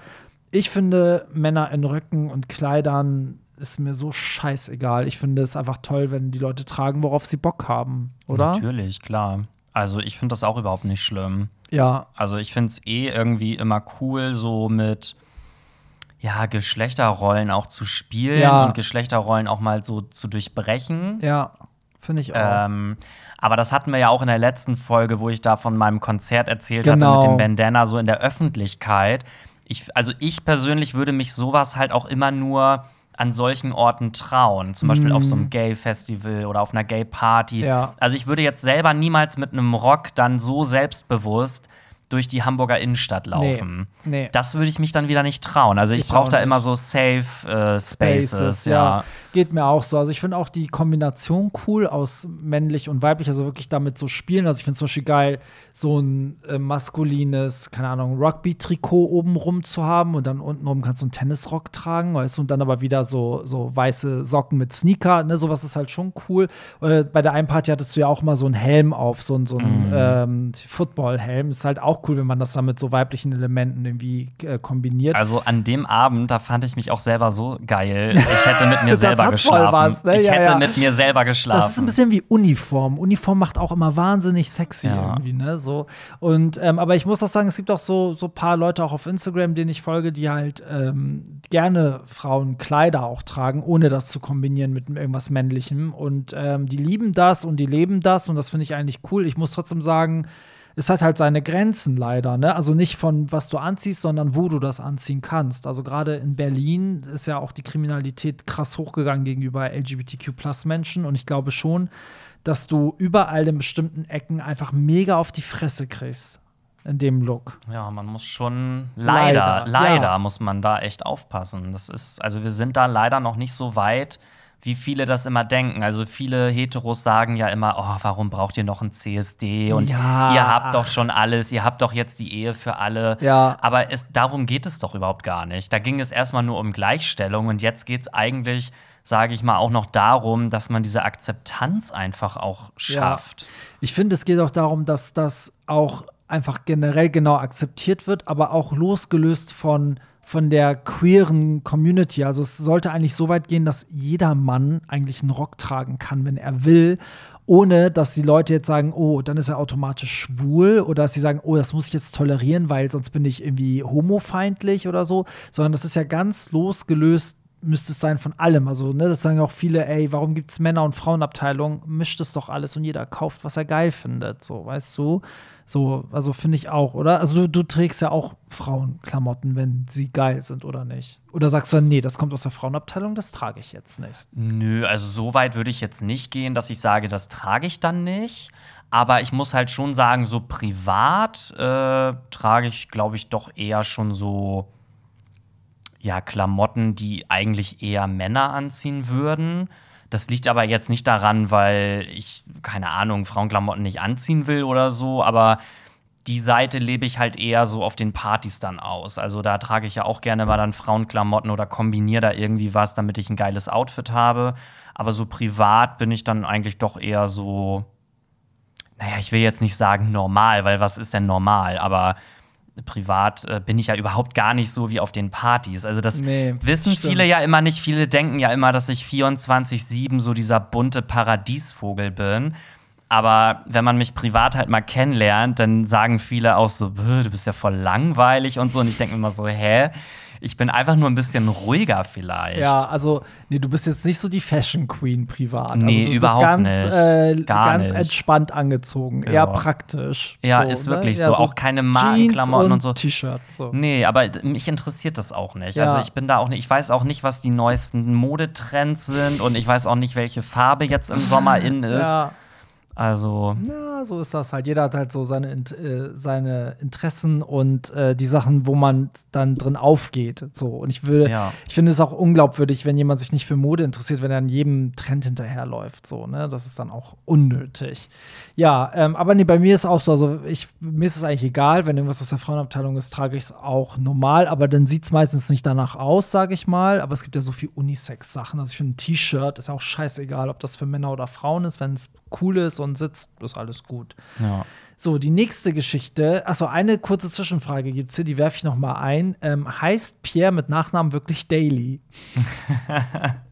Ich finde, Männer in Röcken und Kleidern ist mir so scheißegal. Ich finde es einfach toll, wenn die Leute tragen, worauf sie Bock haben, oder? Natürlich, klar. Also ich finde das auch überhaupt nicht schlimm. Ja, Also ich finde es eh irgendwie immer cool, so mit ja, Geschlechterrollen auch zu spielen Ja. und Geschlechterrollen auch mal so zu durchbrechen. ja, finde ich auch. Ähm, aber das hatten wir ja auch in der letzten Folge, wo ich da von meinem Konzert erzählt Genau. hatte mit dem Bandana so in der Öffentlichkeit. Ich, also ich persönlich würde mich sowas halt auch immer nur an solchen Orten trauen. Zum Beispiel auf so einem Gay-Festival oder auf einer Gay-Party. Ja. Also ich würde jetzt selber niemals mit einem Rock dann so selbstbewusst durch die Hamburger Innenstadt laufen. nee. Das würde ich mich dann wieder nicht trauen. Also ich, Ich brauche auch da nicht. immer so Safe äh, Spaces, ja. Geht mir auch so. Also ich finde auch die Kombination cool aus männlich und weiblich, also wirklich damit so spielen. Also ich finde es zum Beispiel geil, so ein äh, maskulines, keine Ahnung, Rugby-Trikot obenrum zu haben und dann untenrum kannst du einen Tennisrock tragen, weißt du, und dann aber wieder so, so weiße Socken mit Sneaker, ne, sowas ist halt schon cool. Äh, bei der einen Party hattest du ja auch mal so einen Helm auf, so, ein- so einen ähm, Football-Helm. Ist halt auch cool, wenn man das dann mit so weiblichen Elementen irgendwie äh, kombiniert. Also an dem Abend, da fand ich mich auch selber so geil. Ich hätte mit mir selber geschlafen. was, ne? Ich Ja, hätte ja. mit mir selber geschlafen. Das ist ein bisschen wie Uniform. Uniform macht auch immer wahnsinnig sexy Ja. irgendwie, ne? So. Und ähm, aber ich muss auch sagen, es gibt auch so so paar Leute auch auf Instagram, denen ich folge, die halt ähm, gerne Frauenkleider auch tragen, ohne das zu kombinieren mit irgendwas Männlichem. Und ähm, die lieben das und die leben das und das finde ich eigentlich cool. Ich muss trotzdem sagen, es hat halt seine Grenzen leider, ne? Also nicht von was du anziehst, sondern wo du das anziehen kannst. Also gerade in Berlin ist ja auch die Kriminalität krass hochgegangen gegenüber LGBTQ-Plus-Menschen und ich glaube schon, dass du überall in bestimmten Ecken einfach mega auf die Fresse kriegst in dem Look. ja, man muss schon leider, Leider, leider, ja. muss man da echt aufpassen. Das ist, also wir sind da leider noch nicht so weit, wie viele das immer denken. Also viele Heteros sagen ja immer, oh, warum braucht ihr noch ein CSD? Und Ja. ihr habt doch schon alles, ihr habt doch jetzt die Ehe für alle. Ja. Aber es, darum geht es doch überhaupt gar nicht. Da ging es erstmal nur um Gleichstellung und jetzt geht es eigentlich, sage ich mal, auch noch darum, dass man diese Akzeptanz einfach auch schafft. Ich finde, es geht auch darum, dass das auch einfach generell genau akzeptiert wird, aber auch losgelöst von von der queeren Community. Also es sollte eigentlich so weit gehen, dass jeder Mann eigentlich einen Rock tragen kann, wenn er will ohne dass die Leute jetzt sagen, oh, dann ist er automatisch schwul oder dass sie sagen, oh, das muss ich jetzt tolerieren, weil sonst bin ich irgendwie homofeindlich oder so, sondern das ist ja ganz losgelöst müsste es sein von allem. Also, ne, das sagen auch viele, ey, warum gibt es Männer- und Frauenabteilungen? Mischt es doch alles und jeder kauft, was er geil findet. So, weißt du? So, also finde ich auch, oder? Also du, du, trägst ja auch Frauenklamotten, wenn sie geil sind, oder nicht? Oder sagst du dann, nee, das kommt aus der Frauenabteilung, das trage ich jetzt nicht? Nö, also so weit würde ich jetzt nicht gehen, dass ich sage, das trage ich dann nicht. Aber ich muss halt schon sagen, so privat äh, trage ich, glaube ich, doch eher schon so ja, Klamotten, die eigentlich eher Männer anziehen würden. Das liegt aber jetzt nicht daran, weil ich, keine Ahnung, Frauenklamotten nicht anziehen will oder so, aber die Seite lebe ich halt eher so auf den Partys dann aus. Also da trage ich ja auch gerne mal dann Frauenklamotten oder kombiniere da irgendwie was, damit ich ein geiles Outfit habe. Aber so privat bin ich dann eigentlich doch eher so, naja, ich will jetzt nicht sagen normal, weil was ist denn normal? Aber privat äh, bin ich ja überhaupt gar nicht so wie auf den Partys. Also das nee, wissen stimmt. viele ja immer nicht. Viele denken ja immer, dass ich 24/7 so dieser bunte Paradiesvogel bin. Aber wenn man mich privat halt mal kennenlernt, dann sagen viele auch so, du bist ja voll langweilig und so. Und ich denke mir immer so, hä? Ich bin einfach nur ein bisschen ruhiger vielleicht. Ja, also, nee, du bist jetzt nicht so die Fashion Queen privat. Nee, also, du überhaupt ganz, nicht. Äh, ganz nicht. entspannt angezogen, ja. eher praktisch. Ja, so, ist ne? wirklich ne? so. so. Auch keine Markenklamotten und, und, so. T-Shirt. So. Nee, aber mich interessiert das auch nicht. Ja. Also, ich bin da auch nicht, ich weiß auch nicht, was die neuesten Modetrends sind und ich weiß auch nicht, welche Farbe jetzt im Sommer in ist. Ja. Also. Ja, so ist das halt. Jeder hat halt so seine, äh, seine Interessen und äh, die Sachen, wo man dann drin aufgeht. So. Und ich würde, ja. ich finde es auch unglaubwürdig, wenn jemand sich nicht für Mode interessiert, wenn er an jedem Trend hinterherläuft. So, ne? Das ist dann auch unnötig. Ja, ähm, aber nee, bei mir ist auch so, also ich, mir ist es eigentlich egal, wenn irgendwas aus der Frauenabteilung ist, trage ich es auch normal, aber dann sieht es meistens nicht danach aus, sage ich mal. Aber es gibt ja so viel Unisex-Sachen. Also ich finde, ein T-Shirt ist auch scheißegal, ob das für Männer oder Frauen ist, wenn es cool ist und sitzt, ist alles gut. Ja. So, die nächste Geschichte. Achso, eine kurze Zwischenfrage gibt es hier, die werfe ich noch mal ein. Ähm, heißt Pierre mit Nachnamen wirklich Daily?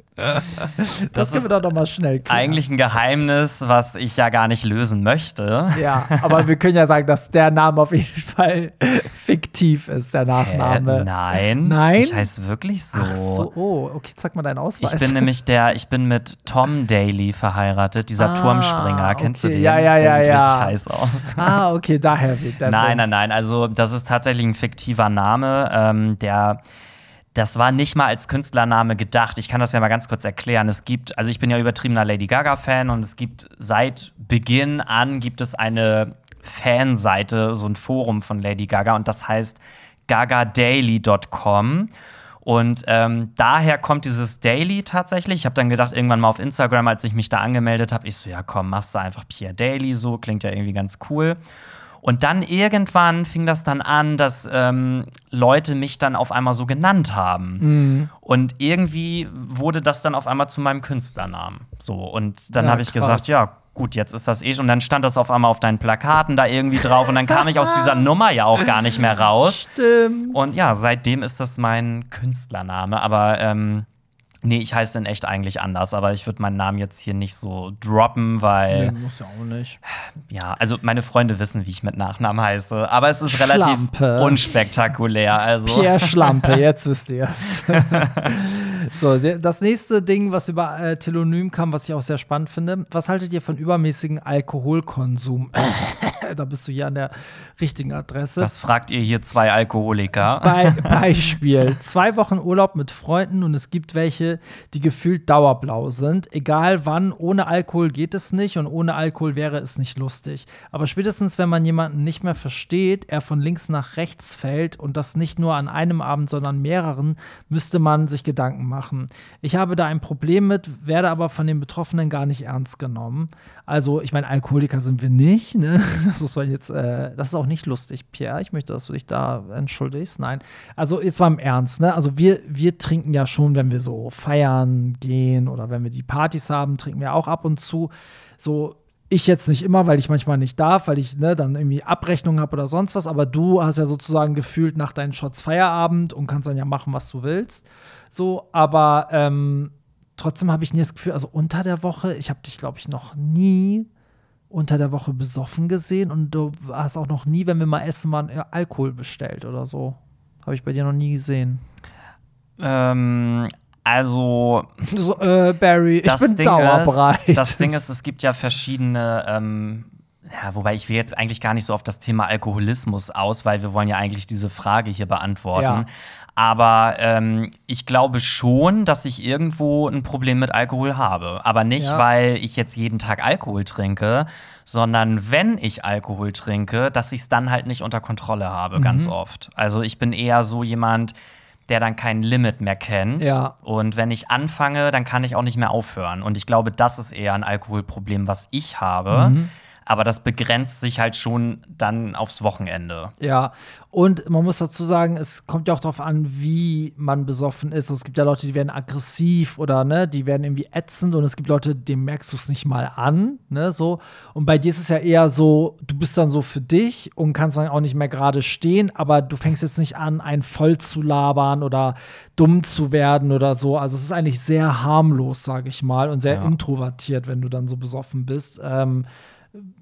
das, das wir doch mal schnell klären. Eigentlich ein Geheimnis, was ich ja gar nicht lösen möchte. Ja, aber wir können ja sagen, dass der Name auf jeden Fall fiktiv ist, der Nachname. Hä? Nein. Nein. Ich heiße wirklich so. Ach so, oh, okay, zeig mal deinen Ausweis. Ich bin nämlich der, ich bin mit Tom Daly verheiratet, dieser ah, Turmspringer. Kennst okay. du den? Ja, ja, ja, der sieht ja. richtig heiß aus. Ah, okay, daher wird der. Nein, nein, nein. Also, das ist tatsächlich ein fiktiver Name, ähm, der das war nicht mal als Künstlername gedacht. Ich kann das ja mal ganz kurz erklären. Es gibt, also ich bin ja übertriebener Lady Gaga-Fan und es gibt seit Beginn an gibt es eine Fanseite, so ein Forum von Lady Gaga und das heißt gagadaily.com. Und ähm, daher kommt dieses Daily tatsächlich. Ich habe dann gedacht, irgendwann mal auf Instagram, als ich mich da angemeldet habe, ich so, ja komm, machst du einfach Pierre Daily so, klingt ja irgendwie ganz cool. Und dann irgendwann fing das dann an, dass ähm, Leute mich dann auf einmal so genannt haben. Mhm. Und irgendwie wurde das dann auf einmal zu meinem Künstlernamen. So. Und dann ja, habe ich krass. gesagt, ja, gut, jetzt ist das eh schon. Und dann stand das auf einmal auf deinen Plakaten da irgendwie drauf. Und dann kam ich aus dieser Nummer ja auch gar nicht mehr raus. Stimmt. Und ja, seitdem ist das mein Künstlername. Aber ähm, Nee, ich heiße in echt eigentlich anders, aber ich würde meinen Namen jetzt hier nicht so droppen, weil. Nee, muss ja auch nicht. Ja, also meine Freunde wissen, wie ich mit Nachnamen heiße, aber es ist relativ Schlampe. unspektakulär. Also. Pierre Schlampe, jetzt wisst ihr es. so, das nächste Ding, was über äh, Telonym kam, was ich auch sehr spannend finde. Was haltet ihr von übermäßigen Alkoholkonsum? da bist du hier an der richtigen Adresse. Das fragt ihr hier zwei Alkoholiker. Bei, Beispiel: Zwei Wochen Urlaub mit Freunden und es gibt welche, die gefühlt dauerblau sind. Egal wann, ohne Alkohol geht es nicht und ohne Alkohol wäre es nicht lustig. Aber spätestens, wenn man jemanden nicht mehr versteht, er von links nach rechts fällt und das nicht nur an einem Abend, sondern mehreren, müsste man sich Gedanken machen. Ich habe da ein Problem mit, werde aber von den Betroffenen gar nicht ernst genommen. Also, ich meine, Alkoholiker sind wir nicht, ne? Das muss man jetzt, äh, das ist auch nicht lustig, Pierre. Ich möchte, dass du dich da entschuldigst. Nein. Also, jetzt mal im Ernst, ne? Also, wir, wir trinken ja schon, wenn wir so feiern gehen oder wenn wir die Partys haben, trinken wir auch ab und zu. So, ich jetzt nicht immer, weil ich manchmal nicht darf, weil ich ne, dann irgendwie Abrechnungen habe oder sonst was, aber du hast ja sozusagen gefühlt nach deinen Shots Feierabend und kannst dann ja machen, was du willst. So, aber ähm, trotzdem habe ich nie das Gefühl, also unter der Woche, ich habe dich, glaube ich, noch nie unter der Woche besoffen gesehen und du hast auch noch nie, wenn wir mal essen waren, Alkohol bestellt oder so. Habe ich bei dir noch nie gesehen. Ähm, also, So, äh, Barry, ich das bin Ding dauerbreit. Ist, das Ding ist, es gibt ja verschiedene, ähm, ja, wobei ich will jetzt eigentlich gar nicht so auf das Thema Alkoholismus aus, weil wir wollen ja eigentlich diese Frage hier beantworten. Ja. Aber ähm, ich glaube schon, dass ich irgendwo ein Problem mit Alkohol habe. Aber nicht, Ja. weil ich jetzt jeden Tag Alkohol trinke, sondern wenn ich Alkohol trinke, dass ich es dann halt nicht unter Kontrolle habe, Mhm. ganz oft. Also ich bin eher so jemand, der dann kein Limit mehr kennt. Ja. Und wenn ich anfange, dann kann ich auch nicht mehr aufhören. Und ich glaube, das ist eher ein Alkoholproblem, was ich habe. Mhm. Aber das begrenzt sich halt schon dann aufs Wochenende. Ja, und man muss dazu sagen, es kommt ja auch darauf an, wie man besoffen ist. Es gibt ja Leute, die werden aggressiv oder ne, die werden irgendwie ätzend und es gibt Leute, denen merkst du es nicht mal an, ne, so. Und bei dir ist es ja eher so, du bist dann so für dich und kannst dann auch nicht mehr gerade stehen, aber du fängst jetzt nicht an, einen voll zu labern oder dumm zu werden oder so. Also es ist eigentlich sehr harmlos, sage ich mal, und sehr Ja. introvertiert, wenn du dann so besoffen bist. Ähm,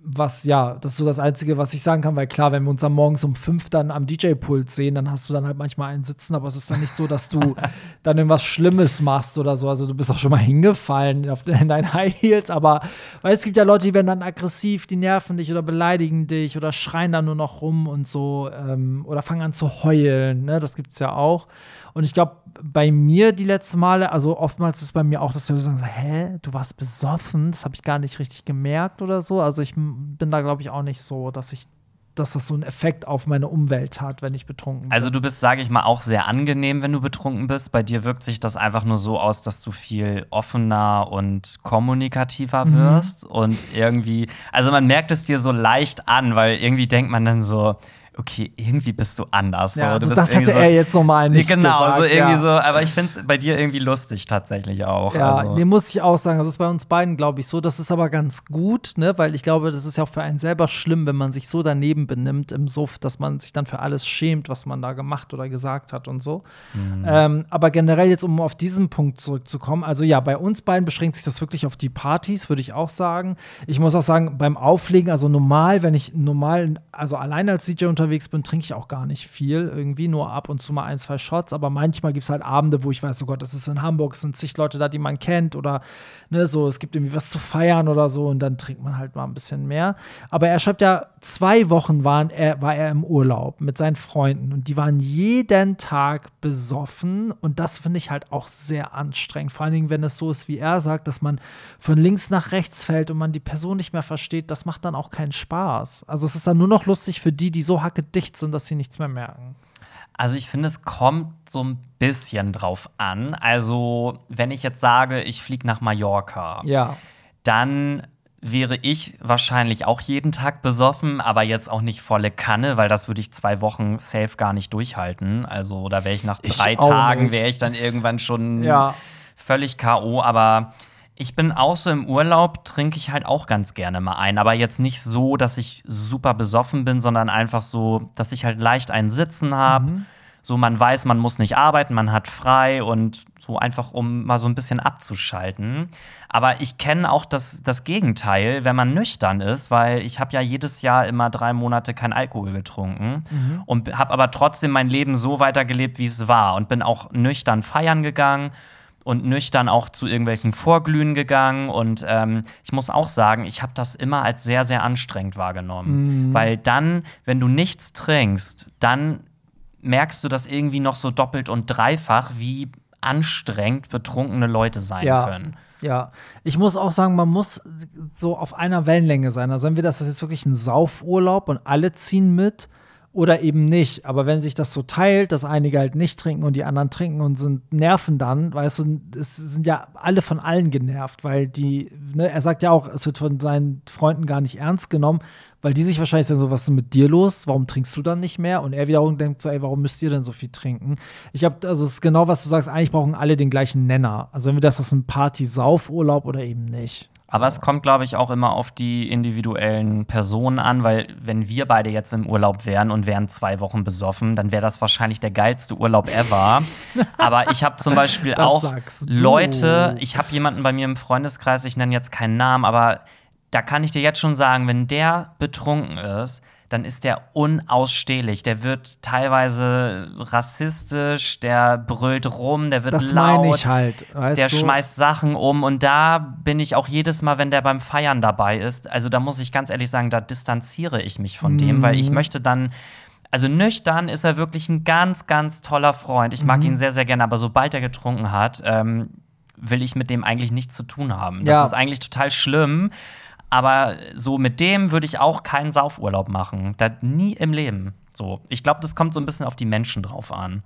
was, ja, das ist so das Einzige, was ich sagen kann, weil klar, wenn wir uns dann morgens um fünf dann am DJ-Pult sehen, dann hast du dann halt manchmal einen sitzen, aber es ist dann nicht so, dass du dann irgendwas Schlimmes machst oder so. Also du bist auch schon mal hingefallen auf, in deinen High Heels, aber weil es gibt ja Leute, die werden dann aggressiv, die nerven dich oder beleidigen dich oder schreien dann nur noch rum und so ähm, oder fangen an zu heulen, ne? Das gibt's ja auch. Und ich glaube, bei mir die letzten Male, also oftmals ist bei mir auch, dass die Leute sagen so, hä, du warst besoffen, das habe ich gar nicht richtig gemerkt oder so. Also ich bin da, glaube ich, auch nicht so, dass ich, dass das so einen Effekt auf meine Umwelt hat, wenn ich betrunken bin. Also du bist, sage ich mal, auch sehr angenehm, wenn du betrunken bist. Bei dir wirkt sich das einfach nur so aus, dass du viel offener und kommunikativer Mhm. wirst. Und irgendwie, also man merkt es dir so leicht an, weil irgendwie denkt man dann so, okay, irgendwie bist du anders. ja, so, also du das hätte irgendwie er jetzt nochmal nicht Genau, gesagt. so irgendwie ja. so, aber ich finde es bei dir irgendwie lustig tatsächlich auch. Ja, also. nee, muss ich auch sagen. Das ist bei uns beiden, glaube ich, so. Das ist aber ganz gut, ne? Weil ich glaube, das ist ja auch für einen selber schlimm, wenn man sich so daneben benimmt im Suff, dass man sich dann für alles schämt, was man da gemacht oder gesagt hat und so. Mhm. Ähm, aber generell jetzt, um auf diesen Punkt zurückzukommen, also ja, bei uns beiden beschränkt sich das wirklich auf die Partys, würde ich auch sagen. Ich muss auch sagen, beim Auflegen, also normal, wenn ich normal, also alleine als DJ unterwegs bin, trinke ich auch gar nicht viel. Irgendwie nur ab und zu mal ein, zwei Shots. Aber manchmal gibt es halt Abende, wo ich weiß, oh Gott, das ist in Hamburg, es sind zig Leute da, die man kennt oder ne, so, es gibt irgendwie was zu feiern oder so und dann trinkt man halt mal ein bisschen mehr. Aber er schreibt ja, zwei Wochen waren er, war er im Urlaub mit seinen Freunden und die waren jeden Tag besoffen und das finde ich halt auch sehr anstrengend. Vor allen Dingen, wenn es so ist, wie er sagt, dass man von links nach rechts fällt und man die Person nicht mehr versteht, das macht dann auch keinen Spaß. Also es ist dann nur noch lustig für die, die so hackedicht sind, dass sie nichts mehr merken. Also ich finde, es kommt so ein bisschen drauf an. Also, wenn ich jetzt sage, ich fliege nach Mallorca, Ja. dann wäre ich wahrscheinlich auch jeden Tag besoffen, aber jetzt auch nicht volle Kanne, weil das würde ich zwei Wochen safe gar nicht durchhalten. Also da wäre ich nach Ich drei auch Tagen, wäre ich dann irgendwann schon Ja. völlig K.O. Aber ich bin auch so im Urlaub, trinke ich halt auch ganz gerne mal ein. Aber jetzt nicht so, dass ich super besoffen bin, sondern einfach so, dass ich halt leicht einen Sitzen habe. Mhm. So, man weiß, man muss nicht arbeiten, man hat frei und so einfach, um mal so ein bisschen abzuschalten. Aber ich kenne auch das, das Gegenteil, wenn man nüchtern ist, weil ich habe ja jedes Jahr immer drei Monate kein Alkohol getrunken und habe aber trotzdem mein Leben so weitergelebt, wie es war und bin auch nüchtern feiern gegangen und nüchtern auch zu irgendwelchen Vorglühen gegangen. Und ähm, ich muss auch sagen, ich habe das immer als sehr, sehr anstrengend wahrgenommen. Weil dann, wenn du nichts trinkst, dann merkst du das irgendwie noch so doppelt und dreifach, wie anstrengend betrunkene Leute sein Ja. können. Ja, ich muss auch sagen, man muss so auf einer Wellenlänge sein. Also entweder ist das jetzt wirklich ein Saufurlaub und alle ziehen mit oder eben nicht. Aber wenn sich das so teilt, dass einige halt nicht trinken und die anderen trinken und sind nerven dann, weißt du, es sind ja alle von allen genervt, weil die, ne, er sagt ja auch, es wird von seinen Freunden gar nicht ernst genommen, weil die sich wahrscheinlich sagen so, was ist denn mit dir los? Warum trinkst du dann nicht mehr? Und er wiederum denkt so, ey, warum müsst ihr denn so viel trinken? Ich habe, also es ist genau, was du sagst, eigentlich brauchen alle den gleichen Nenner. Also entweder ist das ein Party-Saufurlaub oder eben nicht. Aber es kommt, glaube ich, auch immer auf die individuellen Personen an, weil wenn wir beide jetzt im Urlaub wären und wären zwei Wochen besoffen, dann wäre das wahrscheinlich der geilste Urlaub ever. Aber ich habe zum Beispiel auch. Leute, ich habe jemanden bei mir im Freundeskreis, ich nenne jetzt keinen Namen, aber da kann ich dir jetzt schon sagen, wenn der betrunken ist, dann ist der unausstehlich. Der wird teilweise rassistisch, der brüllt rum, der wird Das laut. meine ich halt. Der du? schmeißt Sachen um und da bin ich auch jedes Mal, wenn der beim Feiern dabei ist, also da muss ich ganz ehrlich sagen, da distanziere ich mich von dem, weil Mhm. ich möchte dann, also nüchtern ist er wirklich ein ganz, ganz toller Freund. Ich mag Mhm. ihn sehr, sehr gerne, aber sobald er getrunken hat, ähm, will ich mit dem eigentlich nichts zu tun haben. Das Ja. ist eigentlich total schlimm. Aber so mit dem würde ich auch keinen Saufurlaub machen. Da nie im Leben. So. Ich glaube, das kommt so ein bisschen auf die Menschen drauf an.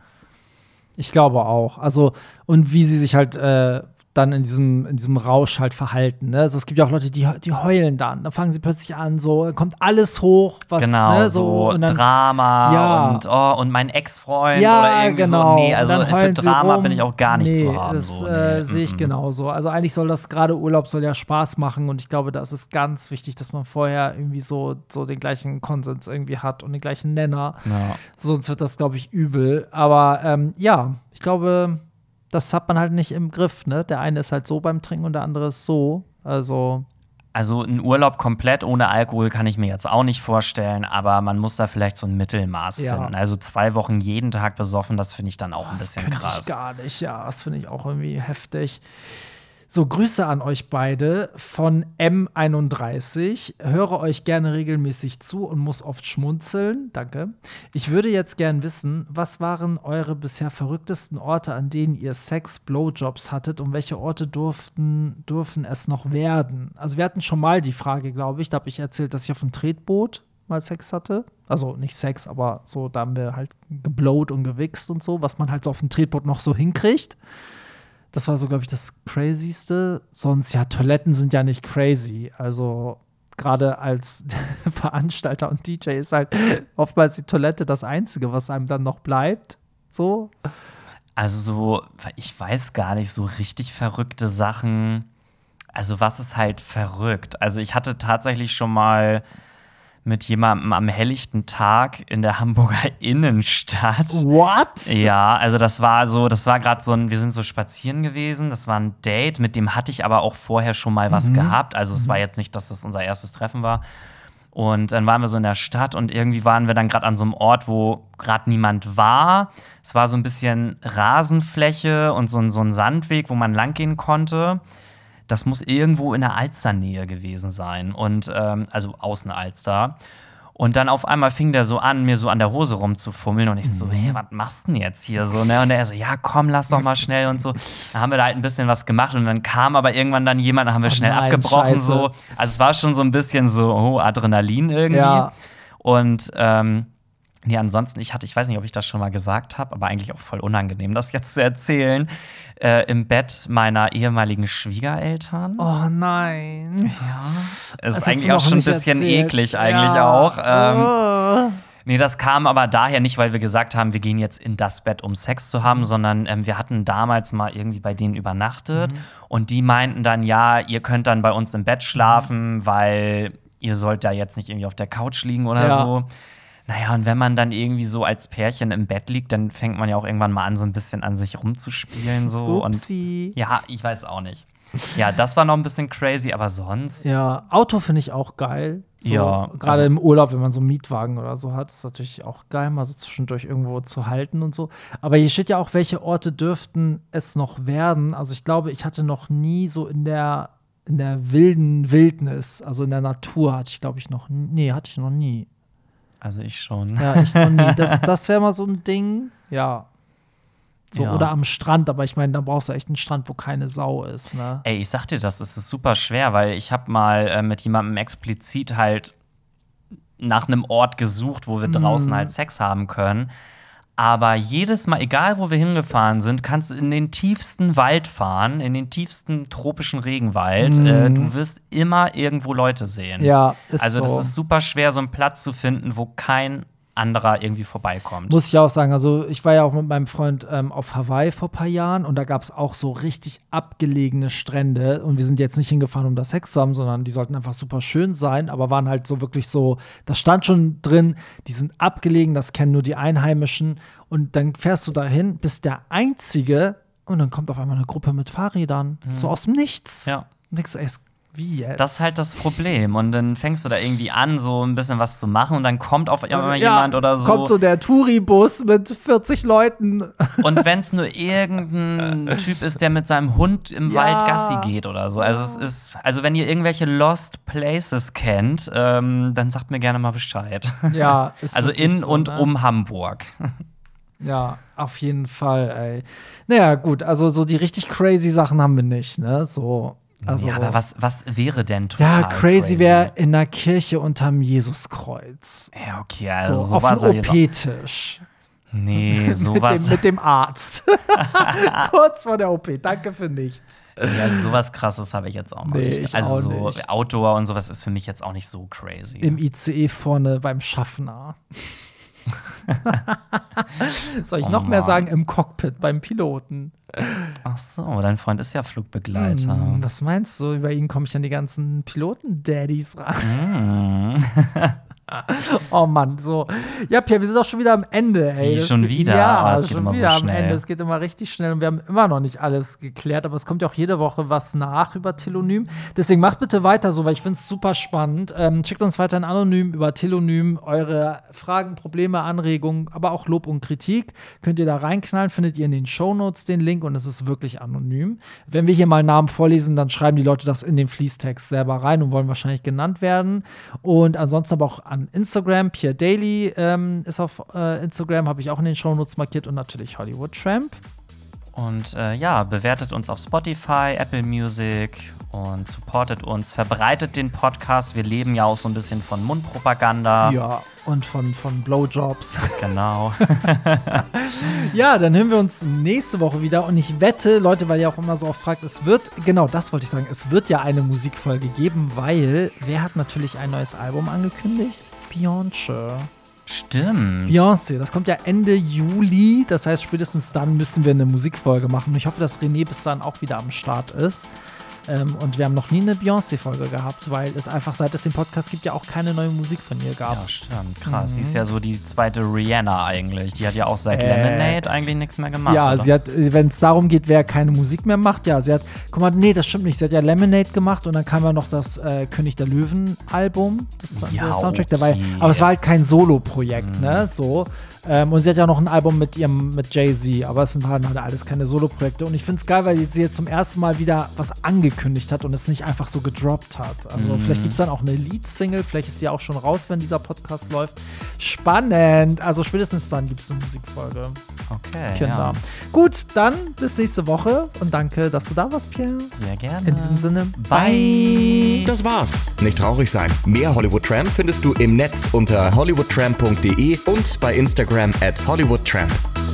Ich glaube auch. Also, und wie sie sich halt äh, dann in diesem, in diesem Rausch halt verhalten. Ne? Also, es gibt ja auch Leute, die, die heulen dann. Dann fangen sie plötzlich an, so kommt alles hoch, was Genau, ne, so, und dann, Drama Ja. und, oh, und mein Ex-Freund Ja, oder irgendwie genau. so. Nee, also für Drama rum. bin ich auch gar nicht nee, zu haben. Das so, äh, nee, sehe ich mm, mm. genauso. Also eigentlich soll das gerade Urlaub soll ja Spaß machen und ich glaube, da ist es ganz wichtig, dass man vorher irgendwie so, so den gleichen Konsens irgendwie hat und den gleichen Nenner. Ja. Sonst wird das, glaube ich, übel. Aber ähm, ja, ich glaube, das hat man halt nicht im Griff. Ne? Der eine ist halt so beim Trinken und der andere ist so. Also, Also ein Urlaub komplett ohne Alkohol kann ich mir jetzt auch nicht vorstellen, aber man muss da vielleicht so ein Mittelmaß Ja. finden. Also zwei Wochen jeden Tag besoffen, das finde ich dann auch ein das bisschen könnte krass. ich gar nicht. Ja, das finde ich auch irgendwie heftig. So, Grüße an euch beide von M31. Höre euch gerne regelmäßig zu und muss oft schmunzeln. Danke. Ich würde jetzt gern wissen, was waren eure bisher verrücktesten Orte, an denen ihr Sex, Blowjobs hattet und welche Orte durften, dürfen es noch werden? Also, wir hatten schon mal die Frage, glaube ich. Da habe ich erzählt, dass ich auf dem Tretboot mal Sex hatte. Also nicht Sex, aber so, da haben wir halt geblowt und gewichst und so, was man halt so auf dem Tretboot noch so hinkriegt. Das war so, glaube ich, das Crazyste. Sonst, ja, Toiletten sind ja nicht crazy. Also, gerade als Veranstalter und DJ ist halt oftmals die Toilette das Einzige, was einem dann noch bleibt. So. Also so, ich weiß gar nicht, so richtig verrückte Sachen. Also was ist halt verrückt? Also ich hatte tatsächlich schon mal mit jemandem am helllichten Tag in der Hamburger Innenstadt. What? Ja, also das war so, das war gerade so ein, wir sind so spazieren gewesen, das war ein Date, mit dem hatte ich aber auch vorher schon mal was gehabt. Also es war jetzt nicht, dass das unser erstes Treffen war. Und dann waren wir so in der Stadt und irgendwie waren wir dann gerade an so einem Ort, wo gerade niemand war. Es war so ein bisschen Rasenfläche und so ein, so ein Sandweg, wo man langgehen konnte. Das muss irgendwo in der Alsternähe gewesen sein. Und ähm, also außen Alster. Und dann auf einmal fing der so an, mir so an der Hose rumzufummeln. Und ich so, hey, was machst du denn jetzt hier so? Ne? Und er so, ja, komm, lass doch mal schnell und so. Dann haben wir da halt ein bisschen was gemacht. Und dann kam aber irgendwann dann jemand, dann haben wir Oh schnell nein, abgebrochen. Scheiße. So. Also es war schon so ein bisschen so, oh, Adrenalin irgendwie. Ja. Und ähm, nee, ansonsten, ich hatte, ich weiß nicht, ob ich das schon mal gesagt habe, aber eigentlich auch voll unangenehm, das jetzt zu erzählen. Äh, Im Bett meiner ehemaligen Schwiegereltern. Oh nein. Ja. Es Das ist hast eigentlich auch schon ein bisschen erzählt. eklig, eigentlich Ja. auch. Ähm, Oh. Nee, das kam aber daher nicht, weil wir gesagt haben, wir gehen jetzt in das Bett, um Sex zu Mhm. haben, sondern ähm, wir hatten damals mal irgendwie bei denen übernachtet Mhm. und die meinten dann, ja, ihr könnt dann bei uns im Bett Mhm. schlafen, weil ihr sollt da jetzt nicht irgendwie auf der Couch liegen oder Ja. so. Naja, und wenn man dann irgendwie so als Pärchen im Bett liegt, dann fängt man ja auch irgendwann mal an, so ein bisschen an sich rumzuspielen. So. Und Upsi. ja, ich weiß auch nicht. Ja, das war noch ein bisschen crazy, aber sonst. Ja, Auto finde ich auch geil. So, Ja, Gerade also- im Urlaub, wenn man so einen Mietwagen oder so hat, ist natürlich auch geil, mal so zwischendurch irgendwo zu halten und so. Aber hier steht ja auch, welche Orte dürften es noch werden. Also ich glaube, ich hatte noch nie so in der, in der wilden Wildnis, also in der Natur hatte ich, glaube ich, noch nie. Nee, hatte ich noch nie. Also ich schon. Ja, ich noch nie. Das, das wäre mal so ein Ding. Ja. So, Ja. Oder am Strand, aber ich meine, da brauchst du echt einen Strand, wo keine Sau ist, ne? Ey, ich sag dir das, das ist super schwer, weil ich habe mal äh, mit jemandem explizit halt nach einem Ort gesucht, wo wir draußen Mhm. halt Sex haben können. Aber jedes Mal, egal wo wir hingefahren sind, kannst du in den tiefsten Wald fahren, in den tiefsten tropischen Regenwald. Mhm. Äh, du wirst immer irgendwo Leute sehen. Ja, ist also das so. ist super schwer, so einen Platz zu finden, wo kein anderer irgendwie vorbeikommt. Muss ich auch sagen, also ich war ja auch mit meinem Freund ähm, auf Hawaii vor ein paar Jahren und da gab es auch so richtig abgelegene Strände und wir sind jetzt nicht hingefahren, um da Sex zu haben, sondern die sollten einfach super schön sein, aber waren halt so wirklich so, das stand schon drin, die sind abgelegen, das kennen nur die Einheimischen und dann fährst du dahin, bist der Einzige und dann kommt auf einmal eine Gruppe mit Fahrrädern, so aus dem Nichts. Ja. Und denkst du, ey, es- wie jetzt? Das ist halt das Problem. Und dann fängst du da irgendwie an, so ein bisschen was zu machen und dann kommt auf einmal Ja, jemand oder so. Kommt so der Touribus mit 40 Leuten. Und wenn es nur irgendein Typ ist, der mit seinem Hund im Ja. Wald Gassi geht oder so. Also es ist, also wenn ihr irgendwelche Lost Places kennt, ähm, dann sagt mir gerne mal Bescheid. Ja, ist Also in so, und ne? um Hamburg. Ja, auf jeden Fall, ey. Naja, gut, also so die richtig crazy Sachen haben wir nicht, ne? So, also. ja, aber was, was wäre denn total Ja, crazy, wäre in der Kirche unterm Jesuskreuz. Ja, okay, also so, sowas auf dem OP-Tisch. Nee, Mit sowas. dem, mit dem Arzt. Kurz vor der OP. Danke für nichts. ja, sowas krasses habe ich jetzt auch noch Nee, nicht. ich Also so nicht. Outdoor und sowas ist für mich jetzt auch nicht so crazy. Im ICE vorne beim Schaffner. Soll ich Oh noch mehr Mann. sagen? Im Cockpit beim Piloten. Ach so, dein Freund ist ja Flugbegleiter. Hm, was meinst du? Über ihn komme ich an die ganzen Piloten-Daddies ran. Oh Mann, so. Ja, Pierre, wir sind auch schon wieder am Ende, ey. Wie, schon geht- wieder? Ja, Aber es geht schon immer so wieder am schnell. Ende. Es geht immer richtig schnell und wir haben immer noch nicht alles geklärt, aber es kommt ja auch jede Woche was nach über Telonym. Deswegen macht bitte weiter so, weil ich finde es super spannend. Ähm, schickt uns weiterhin anonym über Telonym eure Fragen, Probleme, Anregungen, aber auch Lob und Kritik. Könnt ihr da reinknallen, findet ihr in den Shownotes den Link und es ist wirklich anonym. Wenn wir hier mal Namen vorlesen, dann schreiben die Leute das in den Fließtext selber rein und wollen wahrscheinlich genannt werden. Und ansonsten aber auch an Instagram, Pierre Daily ähm, ist auf äh, Instagram, habe ich auch in den Shownotes markiert und natürlich Hollywood Tramp. Und äh, ja, bewertet uns auf Spotify, Apple Music und supportet uns, verbreitet den Podcast. Wir leben ja auch so ein bisschen von Mundpropaganda. Ja, und von, von Blowjobs. Genau. ja, dann hören wir uns nächste Woche wieder und ich wette, Leute, weil ihr auch immer so oft fragt, es wird, genau das wollte ich sagen, es wird ja eine Musikfolge geben, weil wer hat natürlich ein neues Album angekündigt? Beyoncé. Stimmt. Beyoncé, das kommt ja Ende Juli. Das heißt, spätestens dann müssen wir eine Musikfolge machen. Und ich hoffe, dass René bis dann auch wieder am Start ist. Ähm, und wir haben noch nie eine Beyoncé-Folge gehabt, weil es einfach, seit es den Podcast gibt, ja auch keine neue Musik von ihr gab. Ja, stimmt. Krass. Sie ist ja so die zweite Rihanna eigentlich. Die hat ja auch seit Äh. Lemonade eigentlich nichts mehr gemacht. Ja, oder? sie hat, wenn es darum geht, wer keine Musik mehr macht, ja, sie hat, guck mal, nee, das stimmt nicht. Sie hat ja Lemonade gemacht und dann kam ja noch das äh, König der Löwen-Album, das Ja, der Soundtrack dabei. okay. Aber es war halt kein Solo-Projekt, ne? So. Ähm, und sie hat ja noch ein Album mit ihrem, mit Jay-Z, aber es sind halt alles keine Solo-Projekte. Und ich finde es geil, weil sie jetzt zum ersten Mal wieder was angekündigt hat und es nicht einfach so gedroppt hat. Also vielleicht gibt es dann auch eine Lead-Single, vielleicht ist die auch schon raus, wenn dieser Podcast läuft. Spannend. Also spätestens dann gibt es eine Musikfolge. Okay. Kinder. Ja. Gut, dann bis nächste Woche und danke, dass du da warst, Pierre. Sehr gerne. In diesem Sinne, Bye. Das war's. Nicht traurig sein. Mehr Hollywood Tramp findest du im Netz unter hollywoodtramp.de und bei Instagram Instagram at Hollywood Tramp.